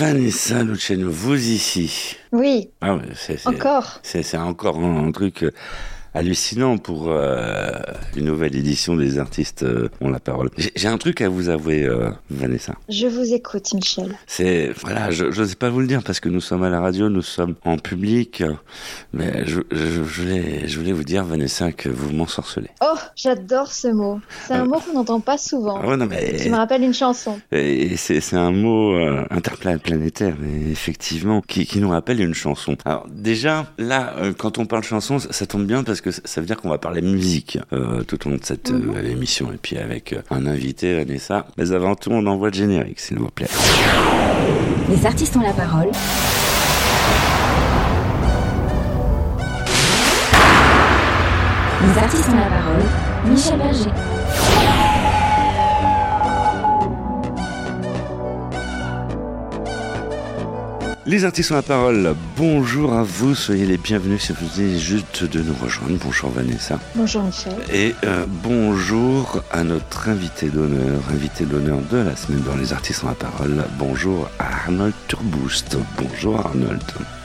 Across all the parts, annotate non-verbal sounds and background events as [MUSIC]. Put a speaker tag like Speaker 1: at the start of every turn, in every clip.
Speaker 1: Vanessa Luciano, vous ici.
Speaker 2: Oui.
Speaker 1: Ah c'est,
Speaker 2: Encore?
Speaker 1: C'est, encore un, un truc euh, hallucinant pour euh, une nouvelle édition des artistes euh, ont la parole. J'ai, un truc à vous avouer, euh, Vanessa.
Speaker 2: Je vous écoute, Michel.
Speaker 1: C'est voilà, je n'osais pas vous le dire parce que nous sommes à la radio, nous sommes en public, mais je, je, je voulais, je voulais vous dire, Vanessa, que vous m'ensorcelez.
Speaker 2: Oh, j'adore ce mot. C'est un mot qu'on n'entend pas souvent.
Speaker 1: Ah ouais, non, mais
Speaker 2: Qui me rappelle une chanson.
Speaker 1: Et c'est un mot interplanétaire, mais effectivement, qui, qui nous rappelle une chanson. Alors déjà, là, quand on parle chanson, ça, ça tombe bien parce que ça, veut dire qu'on va parler musique euh, tout au long de cette
Speaker 2: Mhm.
Speaker 1: euh, émission. Et puis avec euh, un invité, Vanessa. Mais avant tout, on envoie le générique, s'il vous plaît.
Speaker 3: Les artistes ont la parole. Les artistes ont la parole. Michel Berger.
Speaker 1: Les artistes ont la parole. Bonjour à vous, soyez les bienvenus si vous venez juste de nous rejoindre. Bonjour Vanessa.
Speaker 2: Bonjour, Michel.
Speaker 1: Et euh, bonjour à notre invité d'honneur, invité d'honneur de la semaine dans Les Artistes ont la parole. Bonjour à Arnold Turboost. Bonjour Arnold.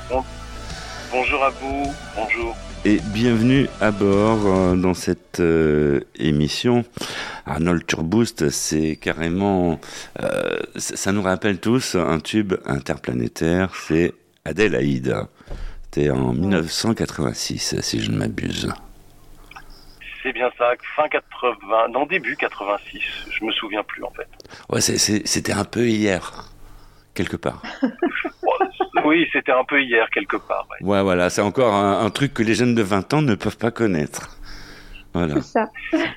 Speaker 4: Bonjour à vous, bonjour.
Speaker 1: Et bienvenue à bord euh, dans cette euh, émission. Arnold Turboost, c'est carrément, euh, ça nous rappelle tous un tube interplanétaire, c'est Adélaïde. C'était en 1986, si je ne m'abuse.
Speaker 4: C'est bien ça, fin 80, non début 86, je me souviens plus en fait.
Speaker 1: Ouais, c'était un peu hier, quelque part. [LAUGHS]
Speaker 4: Oui, c'était un peu hier quelque part. ouais.
Speaker 1: Ouais, voilà, c'est encore un, un truc que les jeunes de 20 ans ne peuvent pas connaître. Voilà.
Speaker 2: C'est ça.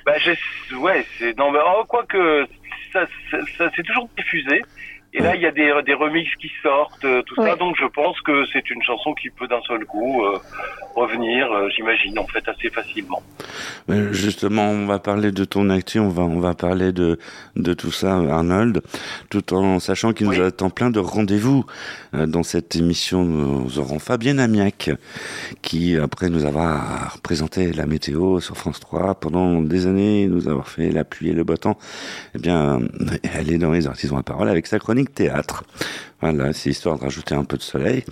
Speaker 4: Bah, j'ai- ouais, c'est non mais oh, quoi que ça, ça, ça- c'est toujours diffusé. Et là, il y a des, des remixes qui sortent, euh, tout
Speaker 2: Ouais.
Speaker 4: ça. Donc, je pense que c'est une chanson qui peut d'un seul coup euh, revenir, euh, j'imagine, en fait, assez facilement.
Speaker 1: Justement, on va parler de ton actu, on va, on va parler de, de tout ça, Arnold, tout en sachant qu'il nous attend plein de rendez-vous dans cette émission. Nous aurons Fabienne Amiac, qui, après nous avoir représenté la météo sur France 3 pendant des années, nous avoir fait la pluie et le beau temps, eh bien, elle est dans les artisans à parole avec sa chronique théâtre. Voilà, c'est histoire de rajouter un peu de soleil.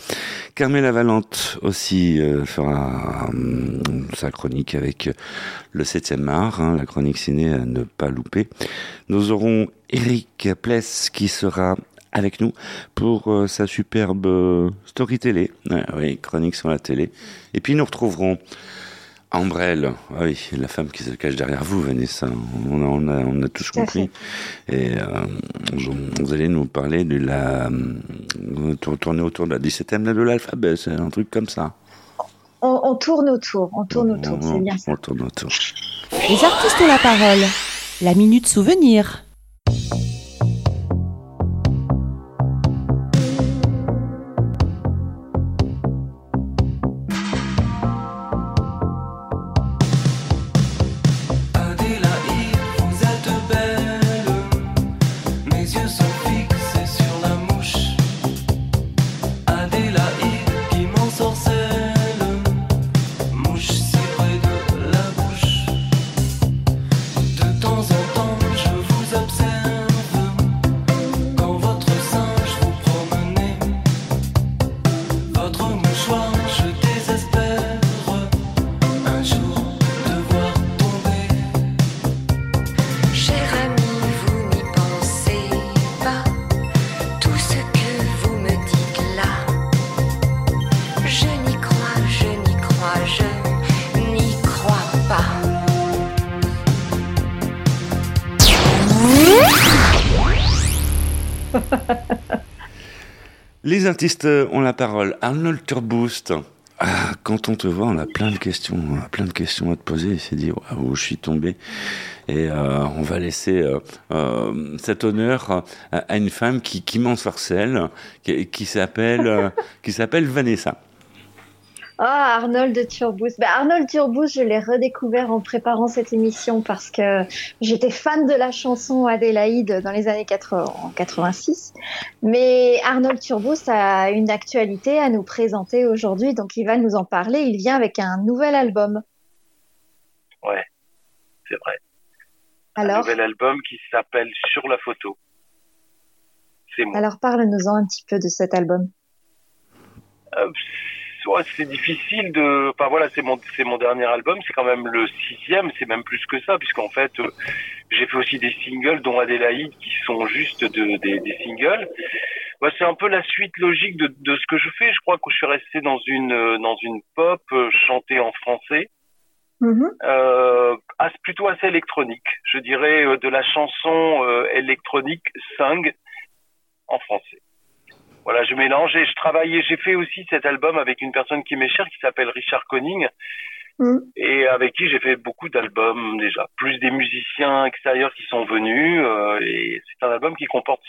Speaker 1: Carmela Valente aussi euh, fera euh, sa chronique avec le 7e art, hein, la chronique ciné à ne pas louper. Nous aurons Eric Pless qui sera avec nous pour euh, sa superbe euh, story télé. Ouais, oui, chronique sur la télé. Et puis nous retrouverons Ambrelle, ah oui, la femme qui se cache derrière vous, Vanessa. On a, on a, on a tous compris. Et euh, vous allez nous parler de la... euh, tour- tourner autour de la 17e lettre de l'alphabet, c'est un truc comme ça.
Speaker 2: On, on tourne autour. On tourne autour. C'est bien ça.
Speaker 1: On tourne autour.
Speaker 5: Les artistes ont la parole. La minute souvenir.
Speaker 1: Les artistes ont la parole. Arnold Turboost. Ah, quand on te voit, on a plein de questions, on a plein de questions à te poser. Il s'est dit, waouh, je suis tombé. Et euh, on va laisser euh, euh, cet honneur à, à une femme qui, qui m'ensorcelle, qui, qui s'appelle, euh, [LAUGHS] qui s'appelle Vanessa.
Speaker 2: Ah, Arnold Turboost. Bah, Arnold Turboost, je l'ai redécouvert en préparant cette émission parce que j'étais fan de la chanson Adélaïde dans les années 80, en 86. Mais Arnold Turboost a une actualité à nous présenter aujourd'hui, donc il va nous en parler. Il vient avec un nouvel album.
Speaker 4: Ouais, c'est vrai. un nouvel album qui s'appelle Sur la photo. c'est moi.
Speaker 2: Alors parle-nous-en un petit peu de cet album.
Speaker 4: Euh, c'est difficile de. Enfin voilà, c'est mon c'est mon dernier album. C'est quand même le sixième. C'est même plus que ça, puisqu'en fait, euh, j'ai fait aussi des singles, dont Adélaïde, qui sont juste de, des, des singles. Bah, c'est un peu la suite logique de, de ce que je fais. Je crois que je suis resté dans une euh, dans une pop euh, chantée en français, euh, as- plutôt assez électronique. Je dirais de la chanson euh, électronique sing en français. Voilà, je mélange et je travaillais. J'ai fait aussi cet album avec une personne qui m'est chère, qui s'appelle Richard Conning,
Speaker 2: Mhm.
Speaker 4: et avec qui j'ai fait beaucoup d'albums déjà. Plus des musiciens extérieurs qui sont venus, euh, et c'est un album qui comporte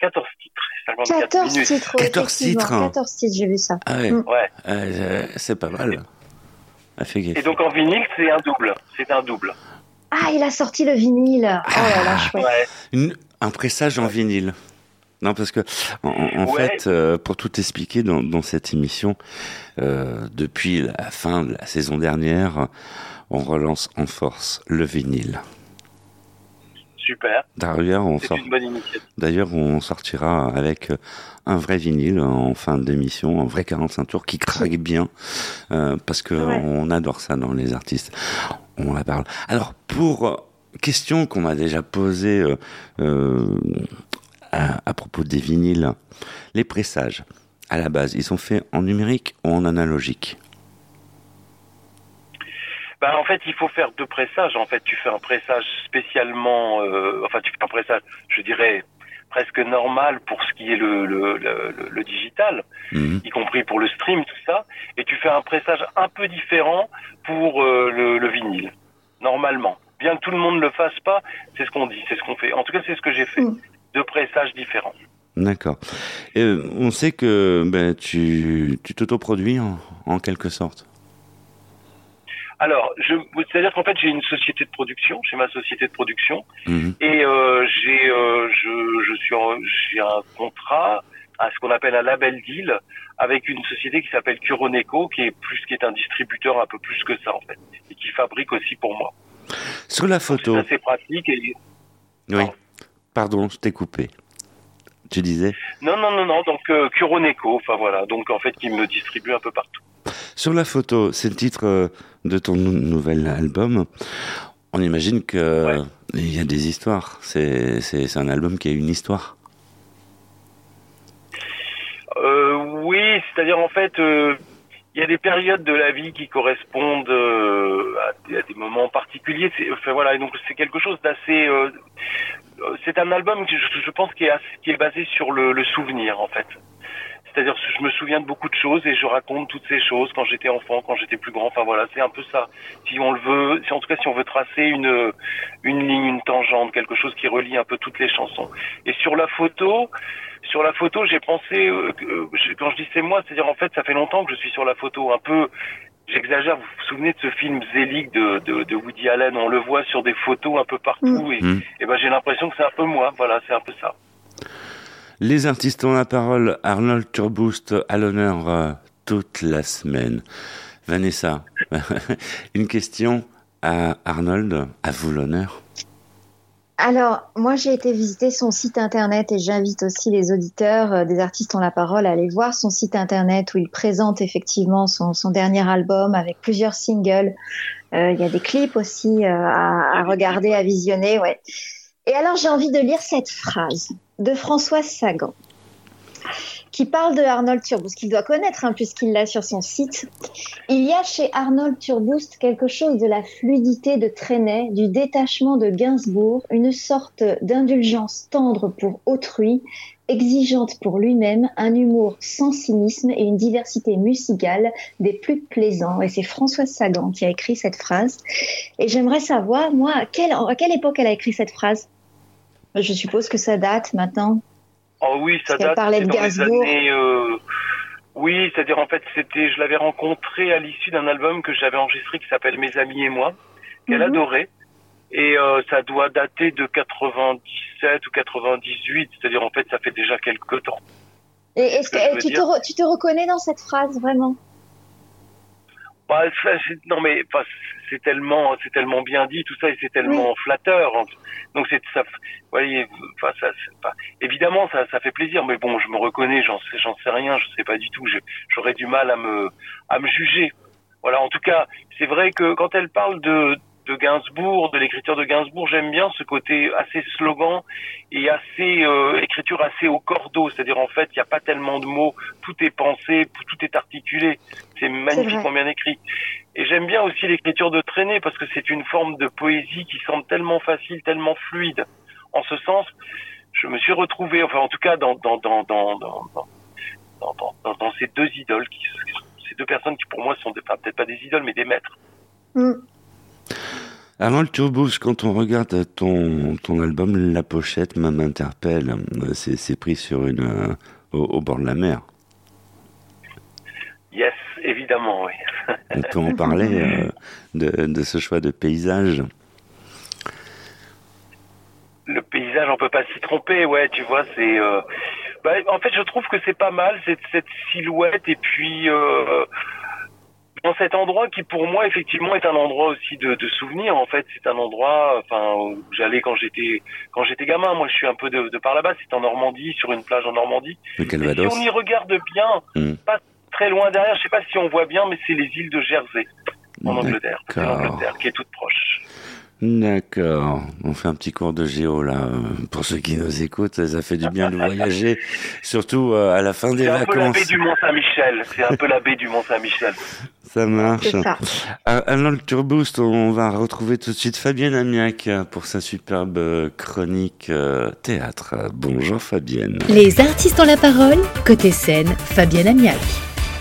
Speaker 4: 14 titres, 54
Speaker 2: 14
Speaker 4: minutes.
Speaker 2: titres,
Speaker 1: 14
Speaker 2: effectivement.
Speaker 1: titres, hein.
Speaker 2: 14 titres, j'ai vu ça.
Speaker 1: Ah ouais,
Speaker 2: Mm.
Speaker 4: Ouais.
Speaker 1: euh, c'est pas mal. Ah.
Speaker 4: Et donc en vinyle, c'est un double. C'est un double.
Speaker 2: Ah, il a sorti le vinyle. Oh là là, chouette.
Speaker 4: Ouais.
Speaker 1: Une- un pressage en vinyle. Non, parce que en, en
Speaker 4: Ouais.
Speaker 1: fait, euh, pour tout expliquer dans, dans cette émission, euh, depuis la fin de la saison dernière, on relance en force le vinyle.
Speaker 4: Super.
Speaker 1: D'ailleurs, on sort.
Speaker 4: une bonne initiative.
Speaker 1: D'ailleurs, on sortira avec euh, un vrai vinyle en fin d'émission, un vrai 45 tours qui craque bien, euh, parce que
Speaker 2: Ouais.
Speaker 1: on adore ça dans les artistes. On la parle. Alors, pour question qu'on m'a déjà posée euh, à, à propos des vinyles, les pressages, à la base, ils sont faits en numérique ou en analogique?
Speaker 4: Bah, en fait, il faut faire deux pressages. En fait, tu fais un pressage spécialement, euh, enfin, tu fais un pressage, je dirais, presque normal pour ce qui est le, le, le, le- le digital,
Speaker 1: Mhm.
Speaker 4: y compris pour le stream, tout ça. Et tu fais un pressage un peu différent pour euh, le, le vinyle, normalement. Bien que tout le monde ne le fasse pas, c'est ce qu'on dit, c'est ce qu'on fait. En tout cas, c'est ce que j'ai fait.
Speaker 2: Mm.
Speaker 4: Deux pressages différents.
Speaker 1: D'accord. Euh, on sait que ben, tu tu t'autoproduis en, en quelque sorte.
Speaker 4: Alors, c'est-à-dire qu'en fait, j'ai une société de production, j'ai ma société de production,
Speaker 1: Mhm.
Speaker 4: Et euh, j'ai euh, je, je suis j'ai un contrat à ce qu'on appelle un label deal avec une société qui s'appelle Curoneco qui est plus qui est un distributeur un peu plus que ça en fait et qui fabrique aussi pour moi.
Speaker 1: Sur la photo,
Speaker 4: C'est assez pratique et
Speaker 1: oui. Pardon, je t'ai coupé. Tu disais
Speaker 4: non non non non donc euh, Curoneco enfin voilà donc en fait qui me distribue un peu partout.
Speaker 1: Sur la photo, c'est le titre euh, de ton nou- nouvel album. On imagine que
Speaker 4: Ouais.
Speaker 1: il y a des histoires. C'est un album qui a une histoire.
Speaker 4: Euh, oui, c'est-à-dire en fait, euh, il y a des périodes de la vie qui correspondent euh, à, des, à des moments particuliers. Enfin voilà, et donc c'est quelque chose d'assez. euh, c'est un album que je, pense qui est, basé sur le, le souvenir en fait. C'est-à-dire je me souviens de beaucoup de choses et je raconte toutes ces choses quand j'étais enfant, quand j'étais plus grand. Enfin voilà, c'est un peu ça. Si on le veut, si en tout cas si on veut tracer une une ligne, une tangente, quelque chose qui relie un peu toutes les chansons. Et sur la photo, sur la photo, j'ai pensé euh, euh, quand je dis c'est moi, c'est-à-dire en fait ça fait longtemps que je suis sur la photo, un peu. J'exagère. Vous vous souvenez de ce film Zelig de, de, de Woody Allen? On le voit sur des photos un peu partout et,
Speaker 1: Mm.
Speaker 4: et ben j'ai l'impression que c'est un peu moi. Voilà, c'est un peu ça.
Speaker 1: Les artistes ont la parole. Arnold Turboost à l'honneur euh, toute la semaine. Vanessa, [LAUGHS] une question à Arnold. À vous l'honneur.
Speaker 2: Alors, moi, j'ai été visiter son site internet et j'invite aussi les auditeurs euh, des artistes ont la parole à aller voir son site internet où il présente effectivement son, son dernier album avec plusieurs singles. Euh, Il y a des clips aussi euh, à, à regarder, à visionner, ouais. Et alors, j'ai envie de lire cette phrase de Françoise Sagan qui parle de Arnold Turboost, qu'il doit connaître hein, puisqu'il l'a sur son site. Il y a chez Arnold Turboost quelque chose de la fluidité de Trenet, du détachement de Gainsbourg, une sorte d'indulgence tendre pour autrui, exigeante pour lui-même, un humour sans cynisme et une diversité musicale des plus plaisants. Et c'est Françoise Sagan qui a écrit cette phrase. Et j'aimerais savoir, moi, à quelle, à quelle époque elle a écrit cette phrase? Je suppose que ça date maintenant.
Speaker 4: Oh oui, ça date
Speaker 2: parlait de
Speaker 4: dans les années. euh, Oui, c'est-à-dire en fait, c'était, je l'avais rencontré à l'issue d'un album que j'avais enregistré qui s'appelle Mes amis et moi, qu'elle
Speaker 2: Mhm.
Speaker 4: adorait. Et euh, ça doit dater de 97 ou 98, c'est-à-dire en fait, ça fait déjà quelques temps.
Speaker 2: Et est-ce
Speaker 4: Ce que
Speaker 2: que
Speaker 4: je veux
Speaker 2: tu te, tu reconnais dans cette phrase vraiment?
Speaker 4: Bah, ça, non mais c'est tellement, c'est tellement bien dit tout ça et c'est tellement flatteur. Donc c'est ça, voyez, enfin ça, pas- évidemment ça, ça fait plaisir, mais bon, je me reconnais, j'en sais, j'en sais rien, je sais pas du tout, j'aurais du mal à me, à me juger. Voilà, en tout cas, c'est vrai que quand elle parle de, de Gainsbourg, de l'écriture de Gainsbourg, j'aime bien ce côté assez slogan et assez euh, écriture assez au cordeau, c'est-à-dire en fait, il n'y a pas tellement de mots, tout est pensé, tout est articulé, c'est magnifiquement bien écrit. Et j'aime bien aussi l'écriture de traîner parce que c'est une forme de poésie qui semble tellement facile, tellement fluide. En ce sens, je me suis retrouvé, enfin en tout cas dans dans dans dans dans, dans, dans, dans- ces deux idoles, qui, ces deux personnes qui pour moi sont peut-être pas des idoles mais des maîtres.
Speaker 2: Mm.
Speaker 1: Arnold Turbous, quand on regarde ton, ton album, la pochette m'interpelle. Euh, C'est c'est pris sur une, euh, au, au bord de la mer.
Speaker 4: Yes, évidemment, oui. [LAUGHS]
Speaker 1: On peut en parler euh, de, de ce choix de paysage.
Speaker 4: le paysage, on peut pas s'y tromper, ouais, tu vois, c'est. euh, bah, en fait, je trouve que c'est pas mal cette, cette silhouette et puis euh, dans cet endroit qui, pour moi, effectivement, est un endroit aussi de, de souvenirs. En fait, c'est un endroit, enfin, où j'allais quand j'étais quand j'étais gamin. Moi, je suis un peu de, de par là-bas. C'est en Normandie, sur une plage en Normandie.
Speaker 1: Le
Speaker 4: Et si on y regarde bien,
Speaker 1: Hmm.
Speaker 4: pas très loin derrière, je sais pas si on voit bien, mais c'est les îles de Jersey en Angleterre, qui est toute proche.
Speaker 1: D'accord. On fait un petit cours de géo là. Pour ceux qui nous écoutent, ça fait du bien de voyager. [LAUGHS] Surtout euh, à la fin des
Speaker 4: C'est un peu la baie
Speaker 1: vacances.
Speaker 4: du Mont Saint-Michel. C'est un peu la baie du Mont Saint-Michel.
Speaker 1: Ça marche.
Speaker 2: Ça.
Speaker 1: À Arnold Turboost, on va retrouver tout de suite Fabienne Amiac pour sa superbe chronique euh, théâtre. Bonjour Fabienne.
Speaker 5: Les artistes ont la parole. Côté scène, Fabienne Amiac.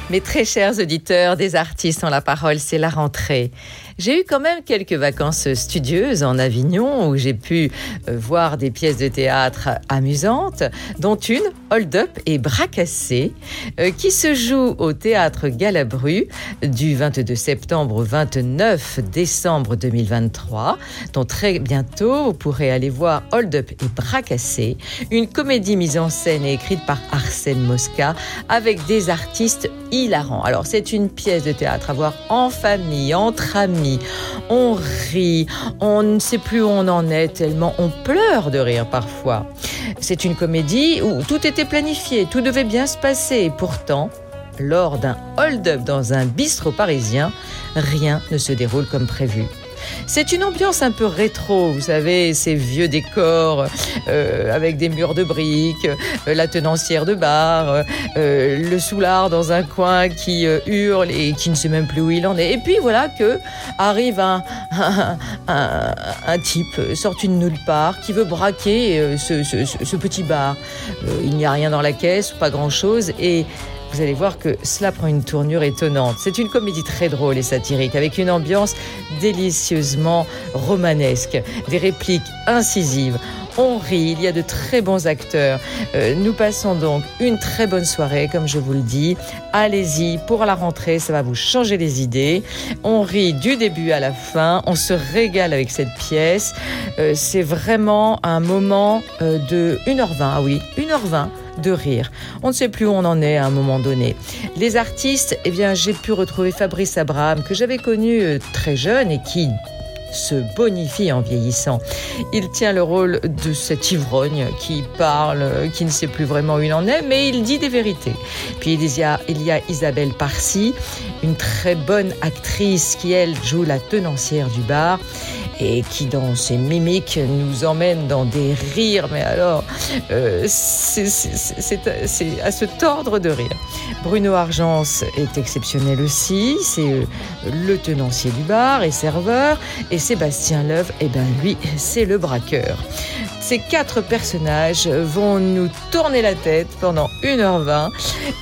Speaker 6: Mes très chers auditeurs des artistes ont la parole, c'est la rentrée. J'ai eu quand même quelques vacances studieuses en Avignon où j'ai pu euh, voir des pièces de théâtre amusantes, dont une, Hold Up et Bras cassés, euh, qui se joue au théâtre Galabru du 22 septembre au 29 décembre 2023, dont très bientôt vous pourrez aller voir Hold Up et Bras cassés, une comédie mise en scène et écrite par Arsène Mosca avec des artistes hilarants. Alors c'est une pièce de théâtre à voir en famille, entre amis. On rit, on ne sait plus où on en est tellement on pleure de rire parfois. C'est une comédie où tout était planifié, tout devait bien se passer et pourtant, lors d'un hold-up dans un bistrot parisien, rien ne se déroule comme prévu. C'est une ambiance un peu rétro, vous savez, ces vieux décors euh, avec des murs de briques, euh, la tenancière de bar, euh, le soulard dans un coin qui hurle et qui ne sait même plus où il en est. Et puis voilà que arrive un, [LAUGHS] un, un- type sorti de nulle part qui veut braquer ce, ce- petit bar. Il n'y a rien dans la caisse, pas grand-chose et vous allez voir que cela prend une tournure étonnante. C'est une comédie très drôle et satirique avec une ambiance délicieusement romanesque, des répliques incisives. On rit, il y a de très bons acteurs. Euh, nous passons donc une très bonne soirée, comme je vous le dis. Allez-y pour la rentrée, ça va vous changer les idées. On rit du début à la fin, on se régale avec cette pièce. Euh, c'est vraiment un moment euh, de 1h20, ah oui, 1h20 de rire. On ne sait plus où on en est à un moment donné. Les artistes, eh bien, j'ai pu retrouver Fabrice Abraham, que j'avais connu euh, très jeune et qui se bonifie en vieillissant. Il tient le rôle de cet ivrogne qui parle, euh, qui ne sait plus vraiment où il en est, mais il dit des vérités. Puis il y a, il y a Isabelle Parsi, une très bonne actrice qui, elle, joue la tenancière du bar et qui, dans ses mimiques, nous emmène dans des rires, mais alors, euh, c'est à se tordre de rire. Bruno Argence est exceptionnel aussi, c'est euh, le tenancier du bar et serveur, et Sébastien Love, eh ben lui, c'est le braqueur. Ces quatre personnages vont nous tourner la tête pendant 1h20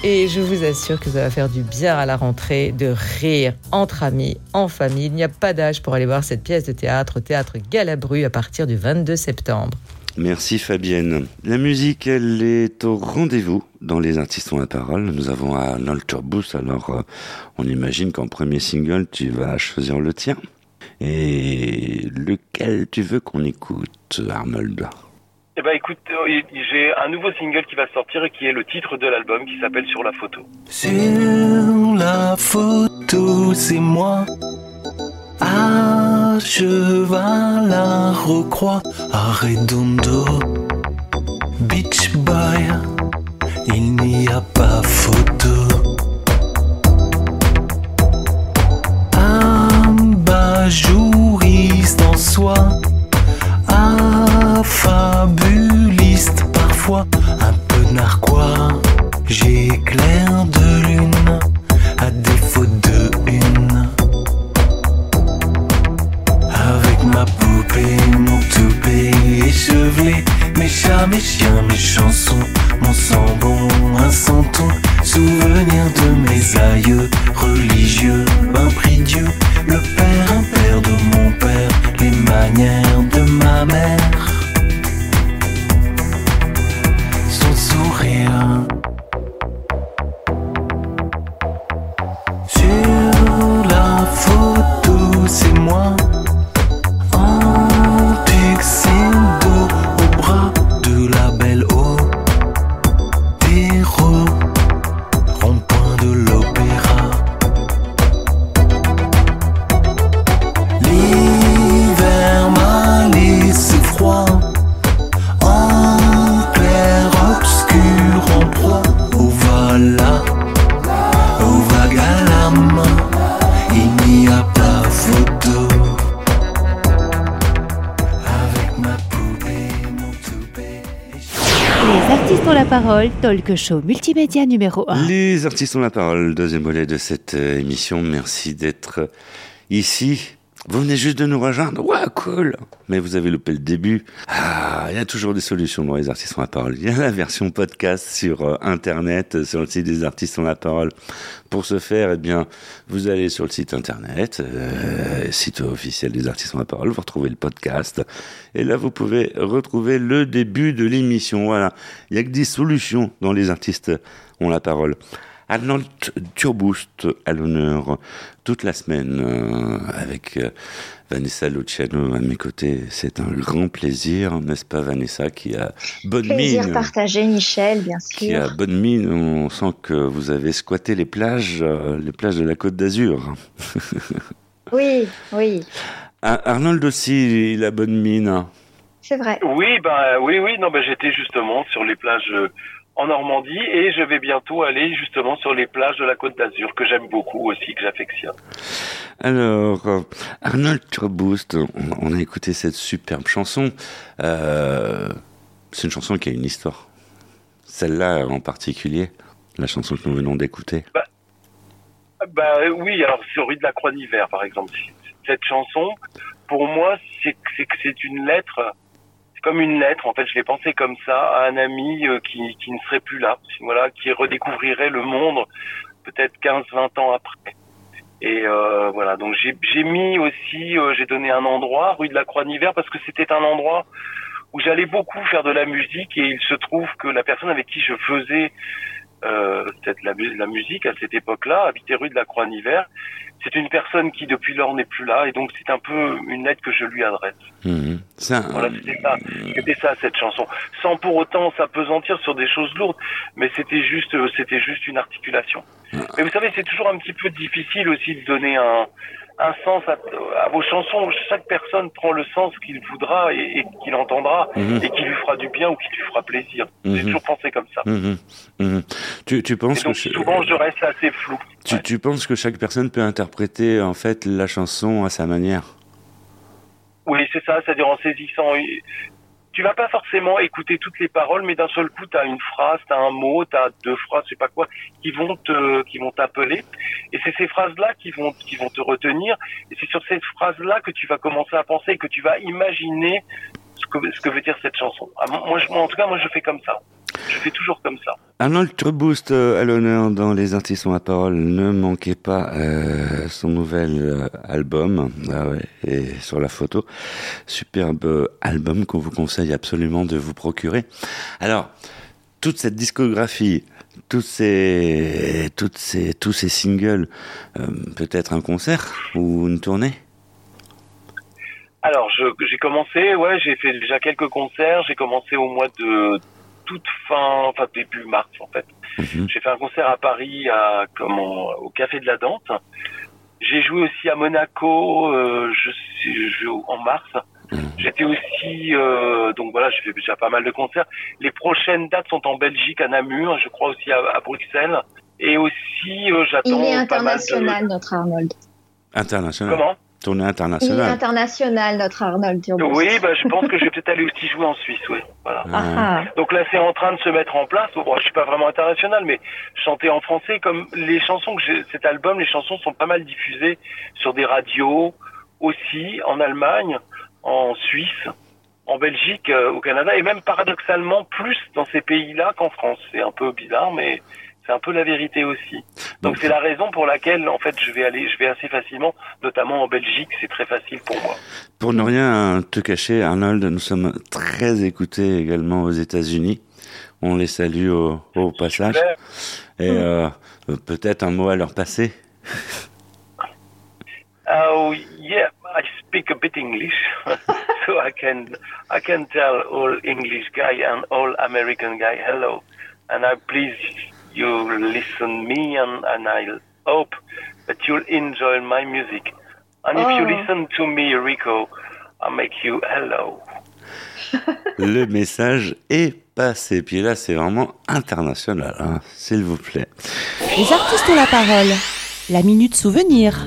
Speaker 6: et je vous assure que ça va faire du bien à la rentrée de rire entre amis, en famille. Il n'y a pas d'âge pour aller voir cette pièce de théâtre au théâtre Galabru à partir du 22 septembre.
Speaker 1: Merci Fabienne. La musique, elle est au rendez-vous dans Les Artistes ont la parole. Nous avons Arnold Turbous, alors euh, on imagine qu'en premier single, tu vas choisir le tien. Et lequel tu veux qu'on écoute, Arnold
Speaker 4: Eh ben écoute, euh, j'ai un nouveau single qui va sortir et qui est le titre de l'album qui s'appelle Sur la photo.
Speaker 7: Sur la photo, c'est moi. À cheval, à recroix, à redondo, beach boy, il n'y a pas photo. Soi, affabuliste parfois, un peu narquois. J'éclaire de lune, à défaut de une. Avec ma poupée, mon toupet échevelé, mes chats, mes chiens, mes chansons, mon sang bon, un santon, souvenir de mes aïeux, religieux, ma
Speaker 5: parole, talk show multimédia numéro 1.
Speaker 1: Les artistes ont la parole, deuxième volet de cette euh, émission. Merci d'être ici. Vous venez juste de nous rejoindre. Ouais, cool. Mais vous avez loupé le début. Ah, il y a toujours des solutions dans les artistes ont la parole. Il y a la version podcast sur euh, Internet, sur le site des artistes ont la parole. Pour ce faire, eh bien, vous allez sur le site Internet, euh, site officiel des artistes ont la parole, vous retrouvez le podcast. Et là, vous pouvez retrouver le début de l'émission. Voilà. Il y a que des solutions dans les artistes ont la parole. Arnold Turboost à l'honneur toute la semaine euh, avec euh, Vanessa Luciano à mes côtés. C'est un grand plaisir, n'est-ce pas Vanessa, qui a bonne
Speaker 2: Plaisir
Speaker 1: mine?
Speaker 2: partagé, Michel, bien
Speaker 1: qui a
Speaker 2: sûr.
Speaker 1: bonne mine. On sent que vous avez squatté les plages, euh, les plages de la Côte d'Azur.
Speaker 2: Oui, oui,
Speaker 1: Ah, Arnold aussi, il a bonne mine.
Speaker 2: c'est vrai.
Speaker 4: Oui, bah oui, oui. Non, bah, j'étais justement sur les plages euh, en Normandie et je vais bientôt aller justement sur les plages de la Côte d'Azur que j'aime beaucoup aussi, que j'affectionne.
Speaker 1: Alors, euh, Arnold Turboost, on, a écouté cette superbe chanson. Euh, c'est une chanson qui a une histoire. Celle-là en particulier, la chanson que nous venons d'écouter.
Speaker 4: Bah euh, oui, alors sur Rue de la Croix d'hiver, par exemple, cette chanson, pour moi, c'est c'est que c'est une lettre, comme une lettre. En fait, je l'ai pensé comme ça à un ami euh, qui ne serait plus là, voilà, qui redécouvrirait le monde peut-être 15-20 ans après. Et euh, voilà, donc j'ai mis aussi, euh, j'ai donné un endroit, rue de la Croix d'hiver, parce que c'était un endroit où j'allais beaucoup faire de la musique et il se trouve que la personne avec qui je faisais euh, cette, la, la musique à cette époque-là, habitait rue de la Croix d'hiver, c'est une personne qui depuis lors n'est plus là et donc c'est un peu une lettre que je lui adresse.
Speaker 1: C'est un-
Speaker 4: Voilà, c'était ça, c'était ça cette chanson, sans pour autant s'apesantir sur des choses lourdes, mais c'était juste, euh, c'était juste une articulation. Mais vous savez, c'est toujours un petit peu difficile aussi de donner un, un sens à, à vos chansons. Chaque personne prend le sens qu'il voudra et, et qu'il entendra
Speaker 1: Mhm.
Speaker 4: et qui lui fera du bien ou qui lui fera plaisir. J'ai
Speaker 1: Mhm.
Speaker 4: toujours pensé comme ça.
Speaker 1: Mhm. Tu, tu penses que
Speaker 4: donc souvent, je reste assez flou.
Speaker 1: tu,
Speaker 4: Ouais.
Speaker 1: tu penses que chaque personne peut interpréter en fait la chanson à sa manière?
Speaker 4: Oui, c'est ça, c'est-à-dire en saisissant. Tu vas pas forcément écouter toutes les paroles, mais d'un seul coup, tu as une phrase, tu as un mot, tu as deux phrases, je sais pas quoi, qui vont te qui vont t'appeler. Et c'est ces phrases-là qui vont qui vont te retenir. Et c'est sur ces phrases-là que tu vas commencer à penser que tu vas imaginer ce que ce que veut dire cette chanson. Ah, moi, je, en tout cas, moi, je fais comme ça. Je fais toujours comme ça.
Speaker 1: Arnold Treboost euh, à l'honneur dans Les Artistes ont la parole. Ne manquez pas euh, son nouvel euh, album. Ah ouais, et sur la photo, superbe album qu'on vous conseille absolument de vous procurer. Alors, toute cette discographie, toutes ces, toutes ces, tous ces singles, euh, peut-être un concert ou une tournée?
Speaker 4: Alors, j'ai commencé, ouais, j'ai fait déjà quelques concerts. J'ai commencé au mois de toute fin, enfin début mars en fait.
Speaker 1: Mhm.
Speaker 4: J'ai fait un concert à Paris, à comment, au Café de la Danse. J'ai joué aussi à Monaco, euh, je, je- en mars. J'étais aussi, euh, donc voilà, j'ai fait déjà pas mal de concerts. Les prochaines dates sont en Belgique, à Namur, je crois aussi à, à Bruxelles. Et aussi, euh, j'attends
Speaker 2: Il est
Speaker 4: pas mal de...
Speaker 2: international, notre Arnold.
Speaker 1: International.
Speaker 4: Comment?
Speaker 1: Tournée
Speaker 2: Il est
Speaker 1: internationale.
Speaker 2: international, notre Arnold.
Speaker 4: Oui, bah, je pense que je vais peut-être aller aussi jouer en Suisse, oui. Voilà.
Speaker 2: Ah, ah.
Speaker 4: Donc là, c'est en train de se mettre en place. Bon, je suis pas vraiment international, mais chanter en français, comme les chansons que j'ai, cet album, les chansons sont pas mal diffusées sur des radios, aussi en Allemagne, en Suisse, en Belgique, euh, au Canada, et même paradoxalement plus dans ces pays-là qu'en France. C'est un peu bizarre, mais c'est un peu la vérité aussi. Donc c'est la raison pour laquelle, en fait, je vais aller, je vais assez facilement, notamment en Belgique, c'est très facile pour moi.
Speaker 1: Pour ne rien te cacher, Arnold, nous sommes très écoutés également aux États-Unis. On les salue au, au passage.
Speaker 4: Super.
Speaker 1: Et euh, peut-être un mot à leur passer.
Speaker 4: Oh yeah, I speak a bit English, [LAUGHS] so I can I can tell all English guy and all American guy hello, and I please you listen me and and I hope that you'll enjoy my music, and if you
Speaker 2: Oh.
Speaker 4: listen to me, Rico, I make you hello. [LAUGHS]
Speaker 1: Le message est passé. Puis là, c'est vraiment international, hein, s'il vous plaît.
Speaker 5: Les artistes ont la parole. La minute souvenir.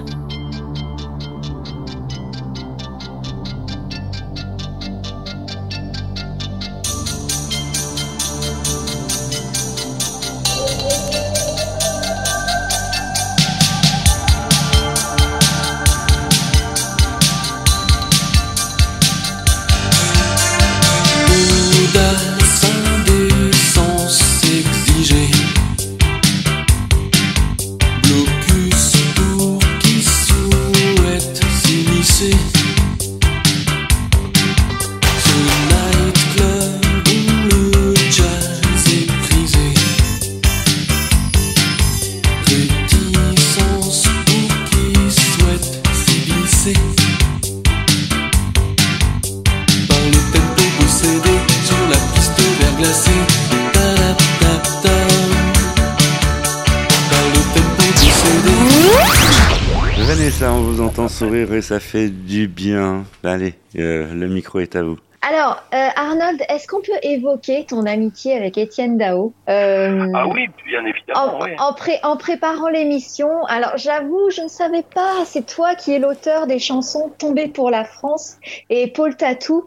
Speaker 1: Sourire et ça fait du bien. Allez, euh, le micro est à vous.
Speaker 2: Alors, euh, Arnold, est-ce qu'on peut évoquer ton amitié avec Étienne Dao? Euh,
Speaker 4: Ah oui, bien évidemment,
Speaker 2: En,
Speaker 4: oui.
Speaker 2: en pré- en préparant l'émission, alors j'avoue, je ne savais pas, c'est toi qui es l'auteur des chansons Tombées pour la France et Paul Tatou.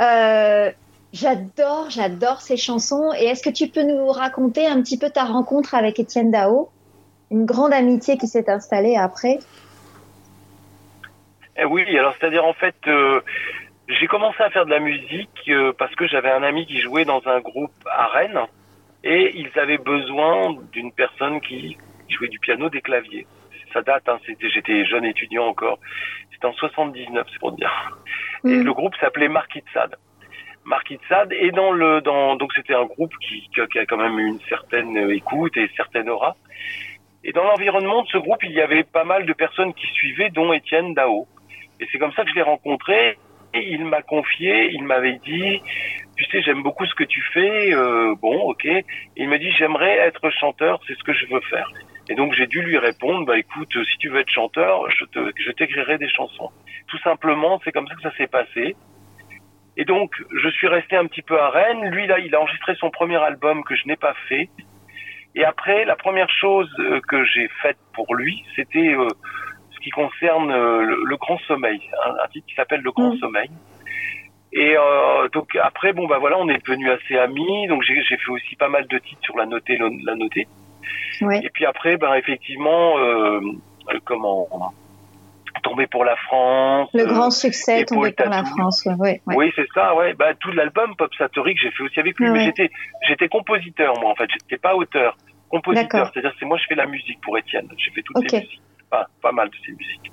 Speaker 2: Euh, j'adore, j'adore ces chansons. Et est-ce que tu peux nous raconter un petit peu ta rencontre avec Étienne Dao? Une grande amitié qui s'est installée après?
Speaker 4: Oui, alors c'est-à-dire en fait, euh, j'ai commencé à faire de la musique euh, parce que j'avais un ami qui jouait dans un groupe à Rennes et ils avaient besoin d'une personne qui jouait du piano, des claviers. Ça date, hein, c'était, j'étais jeune étudiant encore. C'était en 79, c'est pour dire. Et
Speaker 2: Mm.
Speaker 4: le groupe s'appelait Marquitsad. Marquitsad et dans le, dans, donc c'était un groupe qui, qui a- qui a quand même une certaine euh, écoute et une certaine aura. Et dans l'environnement de ce groupe, il y avait pas mal de personnes qui suivaient, dont Étienne Dao. Et c'est comme ça que je l'ai rencontré. Il m'a confié, il m'avait dit, tu sais, j'aime beaucoup ce que tu fais. euh, bon, ok. Il m'a dit, j'aimerais être chanteur, c'est ce que je veux faire. Et donc j'ai dû lui répondre, bah écoute, si tu veux être chanteur, je te, je t'écrirai des chansons. Tout simplement, c'est comme ça que ça s'est passé. Et donc, je suis resté un petit peu à Rennes. Lui, là, il a enregistré son premier album que je n'ai pas fait. Et après, la première chose euh, que j'ai faite pour lui, c'était euh, ce qui concerne euh, le, le grand sommeil, un, un titre qui s'appelle Le grand
Speaker 2: Mm.
Speaker 4: sommeil. Et euh, donc après, bon bah voilà, on est devenus assez amis. Donc j'ai fait aussi pas mal de titres sur la notée, la notée.
Speaker 2: Ouais.
Speaker 4: Et puis après, ben effectivement, euh, comment tomber pour la France.
Speaker 2: Le
Speaker 4: euh,
Speaker 2: grand succès
Speaker 4: Paul
Speaker 2: pour la. France. Ouais,
Speaker 4: oui, c'est ça, ouais. Bah, tout l'album Pop Satori que j'ai fait aussi avec lui,
Speaker 2: Ouais.
Speaker 4: mais j'étais, j'étais compositeur, moi, en fait. J'étais pas auteur. Compositeur. C'est-à-dire, c'est moi, je fais la musique pour Étienne. J'ai fait toutes ses musiques. Pas, pas mal de ses musiques.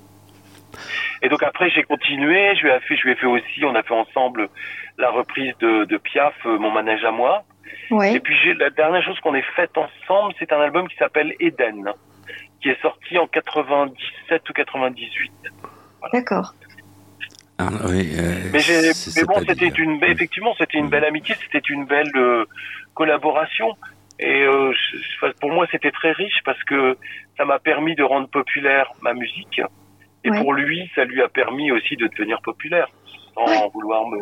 Speaker 4: Et donc après, j'ai continué. Je lui ai fait, je lui ai fait aussi, on a fait ensemble la reprise de, de Piaf, euh, Mon manège à moi.
Speaker 2: Ouais.
Speaker 4: Et puis, la dernière chose qu'on ait faite ensemble, c'est un album qui s'appelle Eden, qui est sorti en 97 ou 98.
Speaker 2: D'accord.
Speaker 1: Ah, oui, euh,
Speaker 4: Mais, bon, c'était une, effectivement, c'était une belle amitié, c'était une belle euh, collaboration. Et euh, je- pour moi, c'était très riche parce que ça m'a permis de rendre populaire ma musique. Et
Speaker 2: Ouais.
Speaker 4: pour lui, ça lui a permis aussi de devenir populaire, sans
Speaker 2: Ouais.
Speaker 4: vouloir me.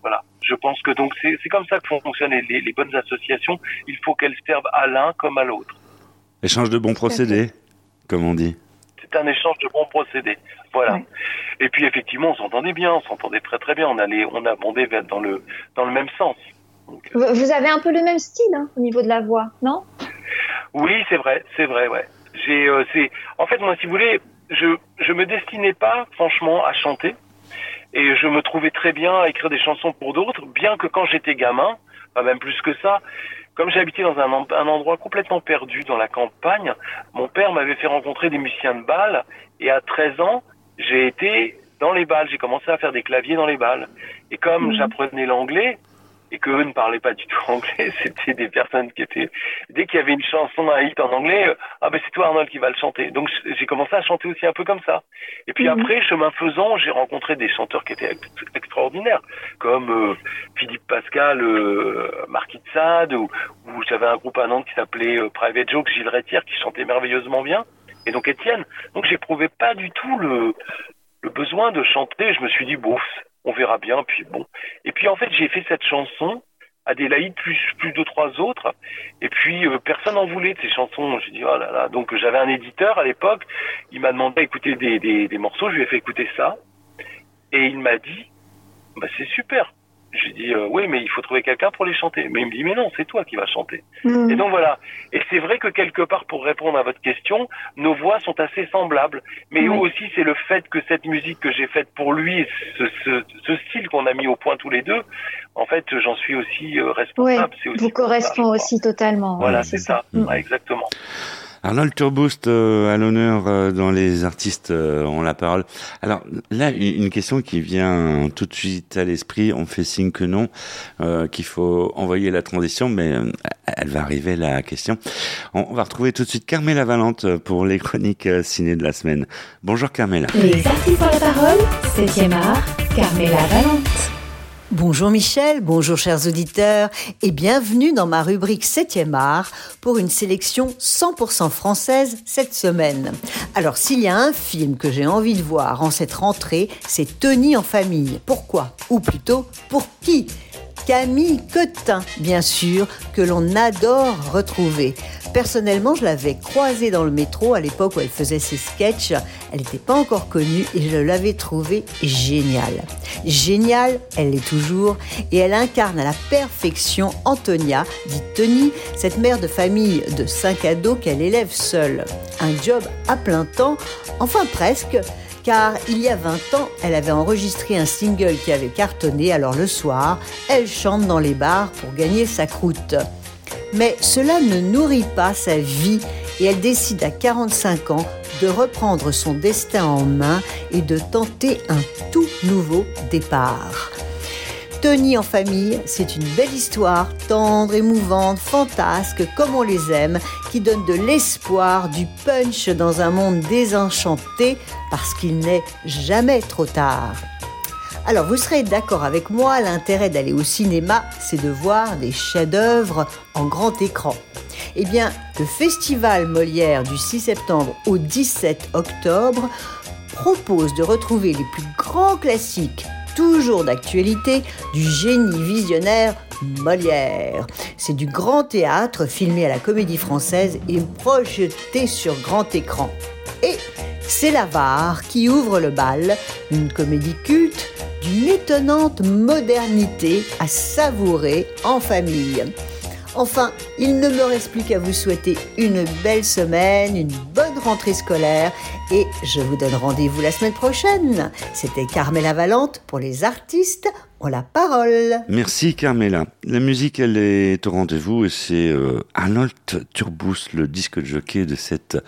Speaker 4: Voilà. Je pense que donc c'est c'est comme ça que fonctionnent les, les- bonnes associations. Il faut qu'elles servent à l'un comme à l'autre.
Speaker 1: Échange de bons procédés, comme on dit.
Speaker 4: C'est un échange de bons procédés. Voilà.
Speaker 2: Ouais.
Speaker 4: Et puis effectivement, on s'entendait bien, on s'entendait très très bien. On allait, on abondait dans le dans le même sens. Donc, euh,
Speaker 2: Vous avez un peu le même style hein, au niveau de la voix, non?
Speaker 4: Oui, c'est vrai, c'est vrai, ouais. J'ai, euh, c'est, en fait, moi, si vous voulez, je, je me destinais pas, franchement, à chanter, et je me trouvais très bien à écrire des chansons pour d'autres, bien que quand j'étais gamin, pas même plus que ça, comme j'habitais dans un, en- un endroit complètement perdu dans la campagne, mon père m'avait fait rencontrer des musiciens de bal, et à 13 ans, j'ai été dans les balles, j'ai commencé à faire des claviers dans les balles. Et comme
Speaker 2: Mhm.
Speaker 4: j'apprenais l'anglais, et que eux ne parlaient pas du tout [LAUGHS] anglais, c'était des personnes qui étaient dès qu'il y avait une chanson, un hit en anglais, euh, ah ben c'est toi Arnold qui va le chanter. Donc j'ai commencé à chanter aussi un peu comme ça. Et puis
Speaker 2: Mhm.
Speaker 4: après, chemin faisant, j'ai rencontré des chanteurs qui étaient ex- extraordinaires, comme euh, Philippe Pascal, euh, Marquis de Sade, ou, ou j'avais un groupe à Nantes qui s'appelait euh, Private Joke, Gilles Rétière, qui chantait merveilleusement bien, et donc Étienne. Donc j'éprouvais pas du tout le, le besoin de chanter. Je me suis dit, bon, on verra bien, puis bon. Et puis en fait, j'ai fait cette chanson Adélaïde plus plus deux trois autres et puis euh, personne n'en voulait de ces chansons. J'ai dit oh là là. Donc j'avais un éditeur à l'époque il m'a demandé d'écouter des, des, morceaux je lui ai fait écouter ça et il m'a dit bah c'est super j'ai dit euh, oui mais il faut trouver quelqu'un pour les chanter mais il me dit mais non c'est toi qui vas chanter
Speaker 2: Mhm.
Speaker 4: et donc voilà. Et c'est vrai que quelque part, pour répondre à votre question, nos voix sont assez semblables. Mais
Speaker 2: Oui.
Speaker 4: aussi, c'est le fait que cette musique que j'ai faite pour lui, ce, ce, ce style qu'on a mis au point tous les deux, en fait, j'en suis aussi euh,
Speaker 2: Oui,
Speaker 4: responsable. C'est aussi
Speaker 2: vous
Speaker 4: ça, je
Speaker 2: correspond aussi totalement.
Speaker 4: Voilà, c'est ça.
Speaker 2: Mm.
Speaker 4: Ouais, exactement.
Speaker 1: Arnold Turboost euh, à l'honneur euh, dans les artistes euh, ont la parole. Alors là, une question qui vient tout de suite à l'esprit, on fait signe que non, euh, qu'il faut envoyer la transition, mais euh, elle va arriver la question. On, va retrouver tout de suite Carmela Valente pour les chroniques euh, ciné de la semaine. Bonjour Carmela.
Speaker 5: Les artistes ont la parole, 7e art, Carmela Valente.
Speaker 8: Bonjour Michel, bonjour chers auditeurs et bienvenue dans ma rubrique 7e art pour une sélection 100% française cette semaine. Alors s'il y a un film que j'ai envie de voir en cette rentrée, c'est Tony en famille. Pourquoi? Ou plutôt pour qui? Camille Cotin, bien sûr, que l'on adore retrouver. Personnellement, je l'avais croisée dans le métro à l'époque où elle faisait ses sketchs. Elle n'était pas encore connue et je l'avais trouvée géniale. Géniale, elle l'est toujours, et elle incarne à la perfection Antonia, dit Tony, cette mère de famille de cinq ados qu'elle élève seule. Un job à plein temps, enfin presque, car il y a 20 ans, elle avait enregistré un single qui avait cartonné, alors le soir, elle chante dans les bars pour gagner sa croûte. Mais cela ne nourrit pas sa vie et elle décide à 45 ans de reprendre son destin en main et de tenter un tout nouveau départ. Tony en famille, c'est une belle histoire, tendre, émouvante, fantasque, comme on les aime, qui donne de l'espoir, du punch dans un monde désenchanté, parce qu'il n'est jamais trop tard. Alors vous serez d'accord avec moi, l'intérêt d'aller au cinéma, c'est de voir des chefs-d'œuvre en grand écran. Eh bien, le festival Molière du 6 septembre au 17 octobre propose de retrouver les plus grands classiques, toujours d'actualité, du génie visionnaire Molière. C'est du grand théâtre filmé à la Comédie Française et projeté sur grand écran. Et c'est l'Avare qui ouvre le bal, une comédie culte d'une étonnante modernité à savourer en famille. Enfin, il ne me reste plus qu'à vous souhaiter une belle semaine, une bonne rentrée scolaire et je vous donne rendez-vous la semaine prochaine. C'était Carmela Valente pour les artistes ont la parole.
Speaker 1: Merci Carmela. La musique, elle est au rendez-vous et c'est euh, Arnold Turbous, le disque de jockey de cette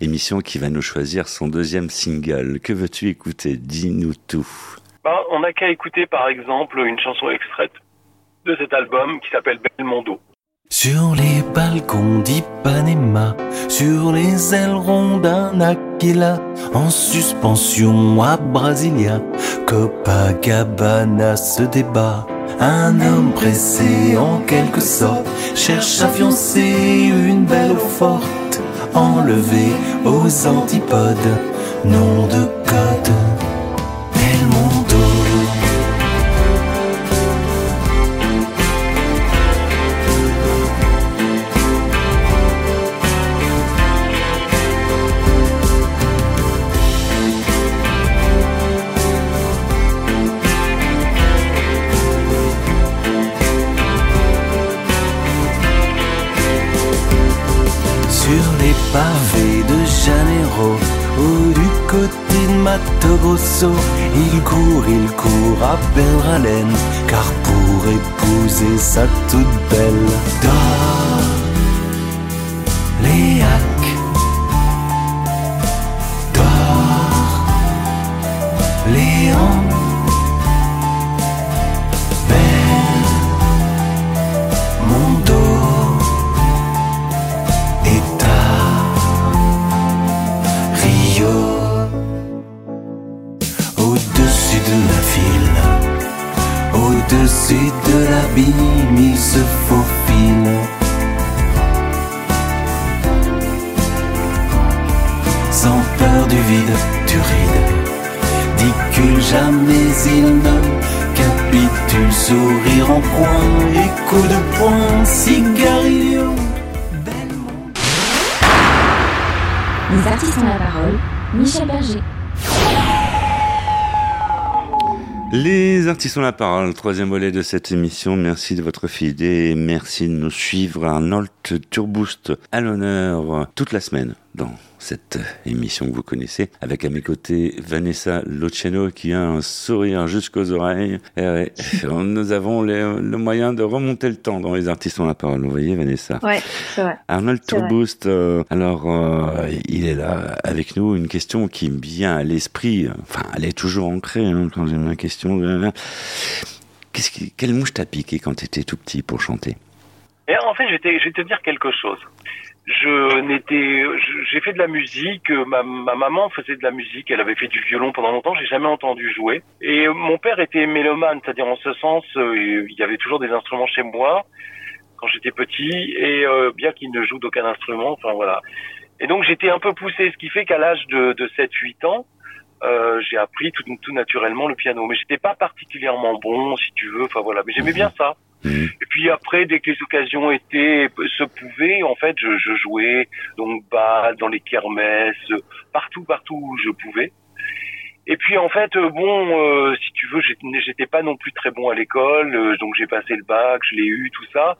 Speaker 1: émission qui va nous choisir son deuxième single. Que veux-tu écouter? Dis-nous tout.
Speaker 4: Ben, on n'a qu'à écouter par exemple une chanson extraite de cet album qui s'appelle Belmondo.
Speaker 7: Sur les balcons d'Ipanema, sur les ailerons d'un Aquila, en suspension à Brasilia, Copacabana se débat. Un homme pressé en quelque sorte cherche à fiancer une belle forte, enlevée aux antipodes, nom de code, il court, il court à perdre haleine, car pour épouser sa toute belle Dor, Léac, jamais il ne capitule Sourire en coin et coup de poing Cigarillo
Speaker 3: Les artistes ont la parole. Michel Berger.
Speaker 1: Les artistes ont la parole, troisième volet de cette émission. Merci de votre fidélité et merci de nous suivre. Arnold Turboost à l'honneur toute la semaine dans cette émission que vous connaissez. Avec à mes côtés Vanessa Loceno qui a un sourire jusqu'aux oreilles. Et ouais, [LAUGHS] nous avons le, le moyen de remonter le temps dans les artistes ont la parole. Vous voyez Vanessa
Speaker 2: Ouais, c'est vrai.
Speaker 1: Arnold. Turboost, euh, alors euh, il est là avec nous. Une question qui me vient à l'esprit, enfin elle est toujours ancrée hein, quand j'ai ma question. euh, Qu'est-ce qui, quelle mouche t'a piqué quand tu étais tout petit pour chanter?
Speaker 4: Et en fait, je vais te, je vais te dire quelque chose. Je n'étais, j'ai fait de la musique. euh, Ma, ma maman faisait de la musique. Elle avait fait du violon pendant longtemps. J'ai jamais entendu jouer. Et mon père était mélomane, c'est-à-dire en ce sens, euh, il y avait toujours des instruments chez moi quand j'étais petit. Et euh, bien qu'il ne joue d'aucun instrument, enfin voilà. Et donc j'étais un peu poussé, ce qui fait qu'à l'âge de, de 7-8 ans, euh, j'ai appris tout, tout naturellement le piano. Mais j'étais pas particulièrement bon, si tu veux. Enfin voilà. Mais j'aimais bien ça.
Speaker 1: Mhm.
Speaker 4: Et puis après, dès que les occasions étaient se pouvaient, en fait, je, je jouais donc bal, dans les kermesses, partout, partout où je pouvais. Et puis en fait, euh, bon, euh, si tu veux, j'étais pas non plus très bon à l'école, euh, donc j'ai passé le bac, je l'ai eu, tout ça.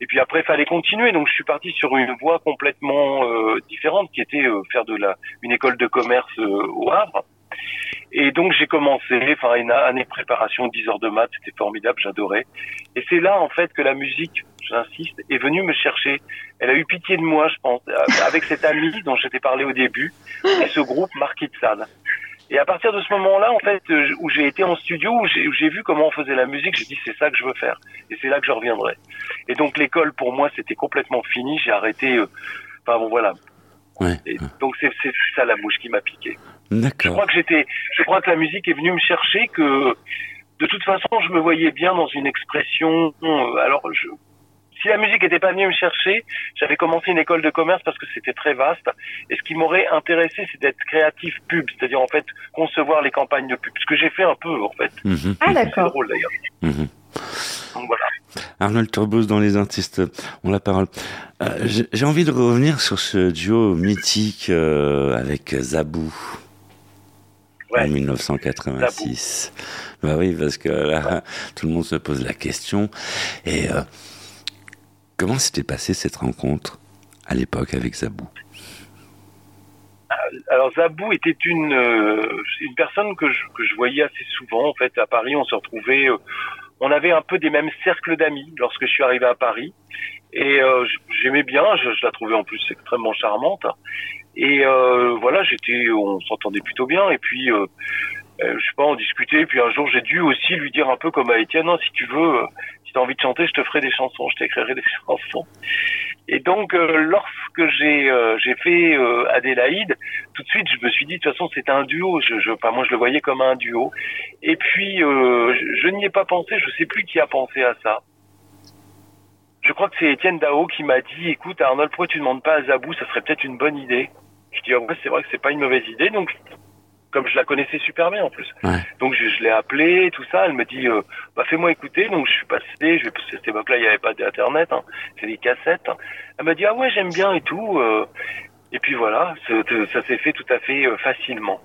Speaker 4: Et puis après, fallait continuer, donc je suis parti sur une voie complètement différente, qui était faire de la une école de commerce au Havre. Et donc j'ai commencé, enfin une année de préparation, 10 heures de maths, c'était formidable, j'adorais. Et c'est là en fait que la musique, j'insiste, est venue me chercher. Elle a eu pitié de moi, je pense, euh, avec cet ami dont je t'ai parlé au début, et ce groupe Marquis de Sade. Et à partir de ce moment-là, en fait, euh, où j'ai été en studio, où j'ai vu comment on faisait la musique, j'ai dit c'est ça que je veux faire. Et c'est là que je reviendrai. Et donc l'école, pour moi, c'était complètement fini. J'ai arrêté. euh, Enfin bon, voilà.
Speaker 1: Ouais.
Speaker 4: Et donc c'est c'est ça la mouche qui m'a piqué. Je
Speaker 1: D'accord.
Speaker 4: crois que j'étais, je crois que la musique est venue me chercher que de toute façon je me voyais bien dans une expression. euh, Alors je, si la musique n'était pas venue me chercher, j'avais commencé une école de commerce parce que c'était très vaste. Et ce qui m'aurait intéressé, c'est d'être créatif pub, c'est-à-dire en fait concevoir les campagnes de pub. Ce que j'ai fait un peu en fait.
Speaker 1: Mhm.
Speaker 2: Ah,
Speaker 4: C'est
Speaker 2: d'accord.
Speaker 4: drôle d'ailleurs.
Speaker 1: Mhm.
Speaker 4: Donc voilà.
Speaker 1: Arnold Turbos dans les artistes ont la parole. Euh, j'ai- J'ai envie de revenir sur ce duo mythique euh, avec Zabou
Speaker 4: Ouais.
Speaker 1: en 1986. Bah oui, parce que là, [LAUGHS] tout le monde se pose la question. Et euh, comment s'était passée cette rencontre à l'époque avec Zabou?
Speaker 4: Alors Zabou était une euh, une personne que je, que je voyais assez souvent en fait à Paris. On se retrouvait, euh, on avait un peu des mêmes cercles d'amis lorsque je suis arrivé à Paris. Et euh, j'aimais bien, je, je la trouvais en plus extrêmement charmante. Et euh, voilà, j'étais, on s'entendait plutôt bien. Et puis, euh, euh, je sais pas, on discutait. Et puis un jour, j'ai dû aussi lui dire un peu comme à Étienne, non, si tu veux, si tu as envie de chanter, je te ferai des chansons, je t'écrirai des [LAUGHS] chansons. Et donc, lorsque j'ai fait Adélaïde, tout de suite, je me suis dit, de toute façon, c'était un duo. Je, enfin, moi, je le voyais comme un duo. Et puis, je, n'y ai pas pensé. Je sais plus qui a pensé à ça. je crois que c'est Étienne Dao qui m'a dit, écoute Arnold, pourquoi tu demandes pas à Zabou, ça serait peut-être une bonne idée. Je dis, ouais, c'est vrai que c'est pas une mauvaise idée, donc comme je la connaissais super bien en plus.
Speaker 1: Ouais.
Speaker 4: Donc je, je l'ai appelée, tout ça, elle me dit, euh, bah fais-moi écouter, donc je suis passé, je vais, parce que à cette époque-là, il n'y avait pas d'internet, hein, c'est des cassettes. Elle m'a dit, ah ouais, j'aime bien et tout. euh, et puis voilà, ça s'est fait tout à fait euh, facilement.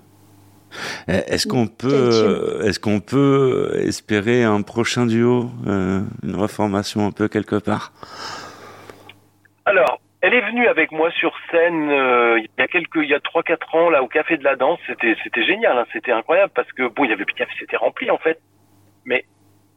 Speaker 1: Eh, Est-ce qu'on peut, est-ce qu'on peut espérer un prochain duo, euh, une reformation un peu quelque part?
Speaker 4: Alors, elle est venue avec moi sur scène euh, il y a quelques, il y a trois quatre ans là au Café de la Danse. C'était, c'était génial, hein, c'était incroyable parce que bon, il y avait c'était rempli en fait, mais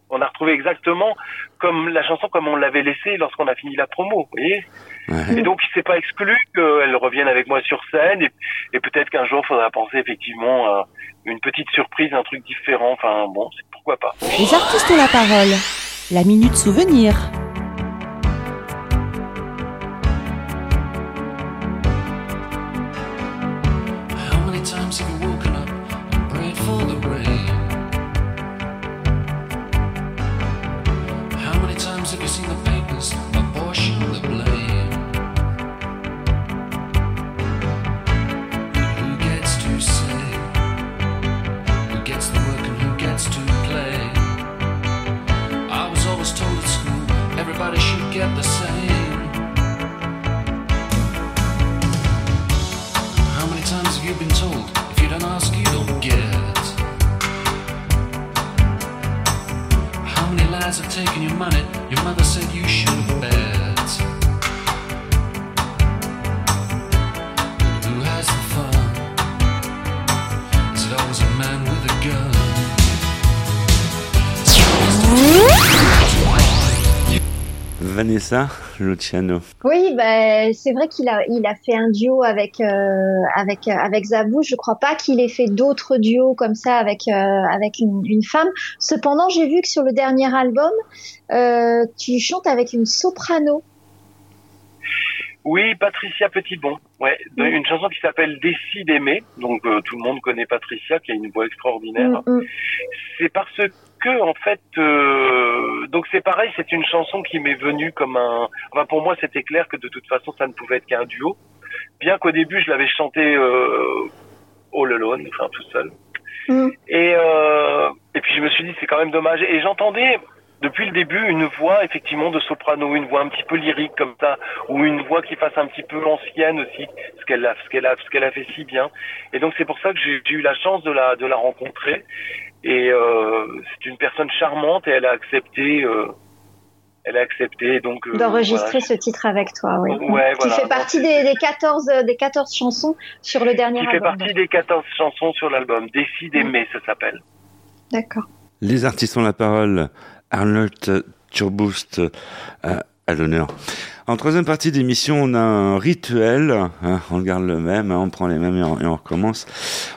Speaker 4: on a retrouvé exactement comme la chanson comme on l'avait laissée lorsqu'on a fini la promo, vous voyez.
Speaker 1: Ouais.
Speaker 4: Et donc, il s'est pas exclu qu'elle revienne avec moi sur scène et, et peut-être qu'un jour, il faudra penser effectivement à une petite surprise, un truc différent. Enfin, bon, c'est pourquoi pas.
Speaker 5: Les artistes ont la parole. La minute souvenir.
Speaker 7: Everybody should get the same. How many times have you been told if you don't ask, you don't get? How many lies have taken your money? Your mother said you should
Speaker 1: Vanessa Luciano.
Speaker 2: Oui, bah, c'est vrai qu'il a, il a fait un duo avec, euh, avec, euh, avec Zabou. Je crois pas qu'il ait fait d'autres duos comme ça avec, euh, avec une, une femme. Cependant, j'ai vu que sur le dernier album, euh, tu chantes avec une soprano.
Speaker 4: Oui, Patricia Petitbon. Ouais, de- une chanson qui s'appelle Décide d'aimer. Donc euh, tout le monde connaît Patricia, qui a une voix extraordinaire.
Speaker 2: Mm, mm.
Speaker 4: C'est parce que en fait, euh, donc c'est pareil, c'est une chanson qui m'est venue comme un. Enfin pour moi, c'était clair que de toute façon, ça ne pouvait être qu'un duo. Bien qu'au début, je l'avais chanté euh, all alone, enfin tout seul.
Speaker 2: Mm.
Speaker 4: Et euh, et puis je me suis dit, c'est quand même dommage. Et j'entendais depuis le début une voix effectivement de soprano, une voix un petit peu lyrique comme ça, ou une voix qui fasse un petit peu ancienne aussi, ce qu'elle a, ce qu'elle a, ce qu'elle a fait si bien. Et donc c'est pour ça que j'ai j'ai eu la chance de la de la rencontrer. Et euh, c'est une personne charmante et elle a accepté. euh, elle a accepté donc euh,
Speaker 2: D'enregistrer
Speaker 4: voilà,
Speaker 2: ce titre avec toi, oui.
Speaker 4: Ouais,
Speaker 2: qui
Speaker 4: voilà.
Speaker 2: fait partie des, des 14, euh, des 14 chansons sur le dernier
Speaker 4: qui fait
Speaker 2: album.
Speaker 4: partie des 14 chansons sur l'album. Décide d'aimer, ça s'appelle.
Speaker 2: D'accord.
Speaker 1: Les artistes ont la parole. Arnold Turboost euh, à l'honneur. En troisième partie d'émission, on a un rituel. hein, on garde le même, hein, on prend les mêmes et on, et on recommence.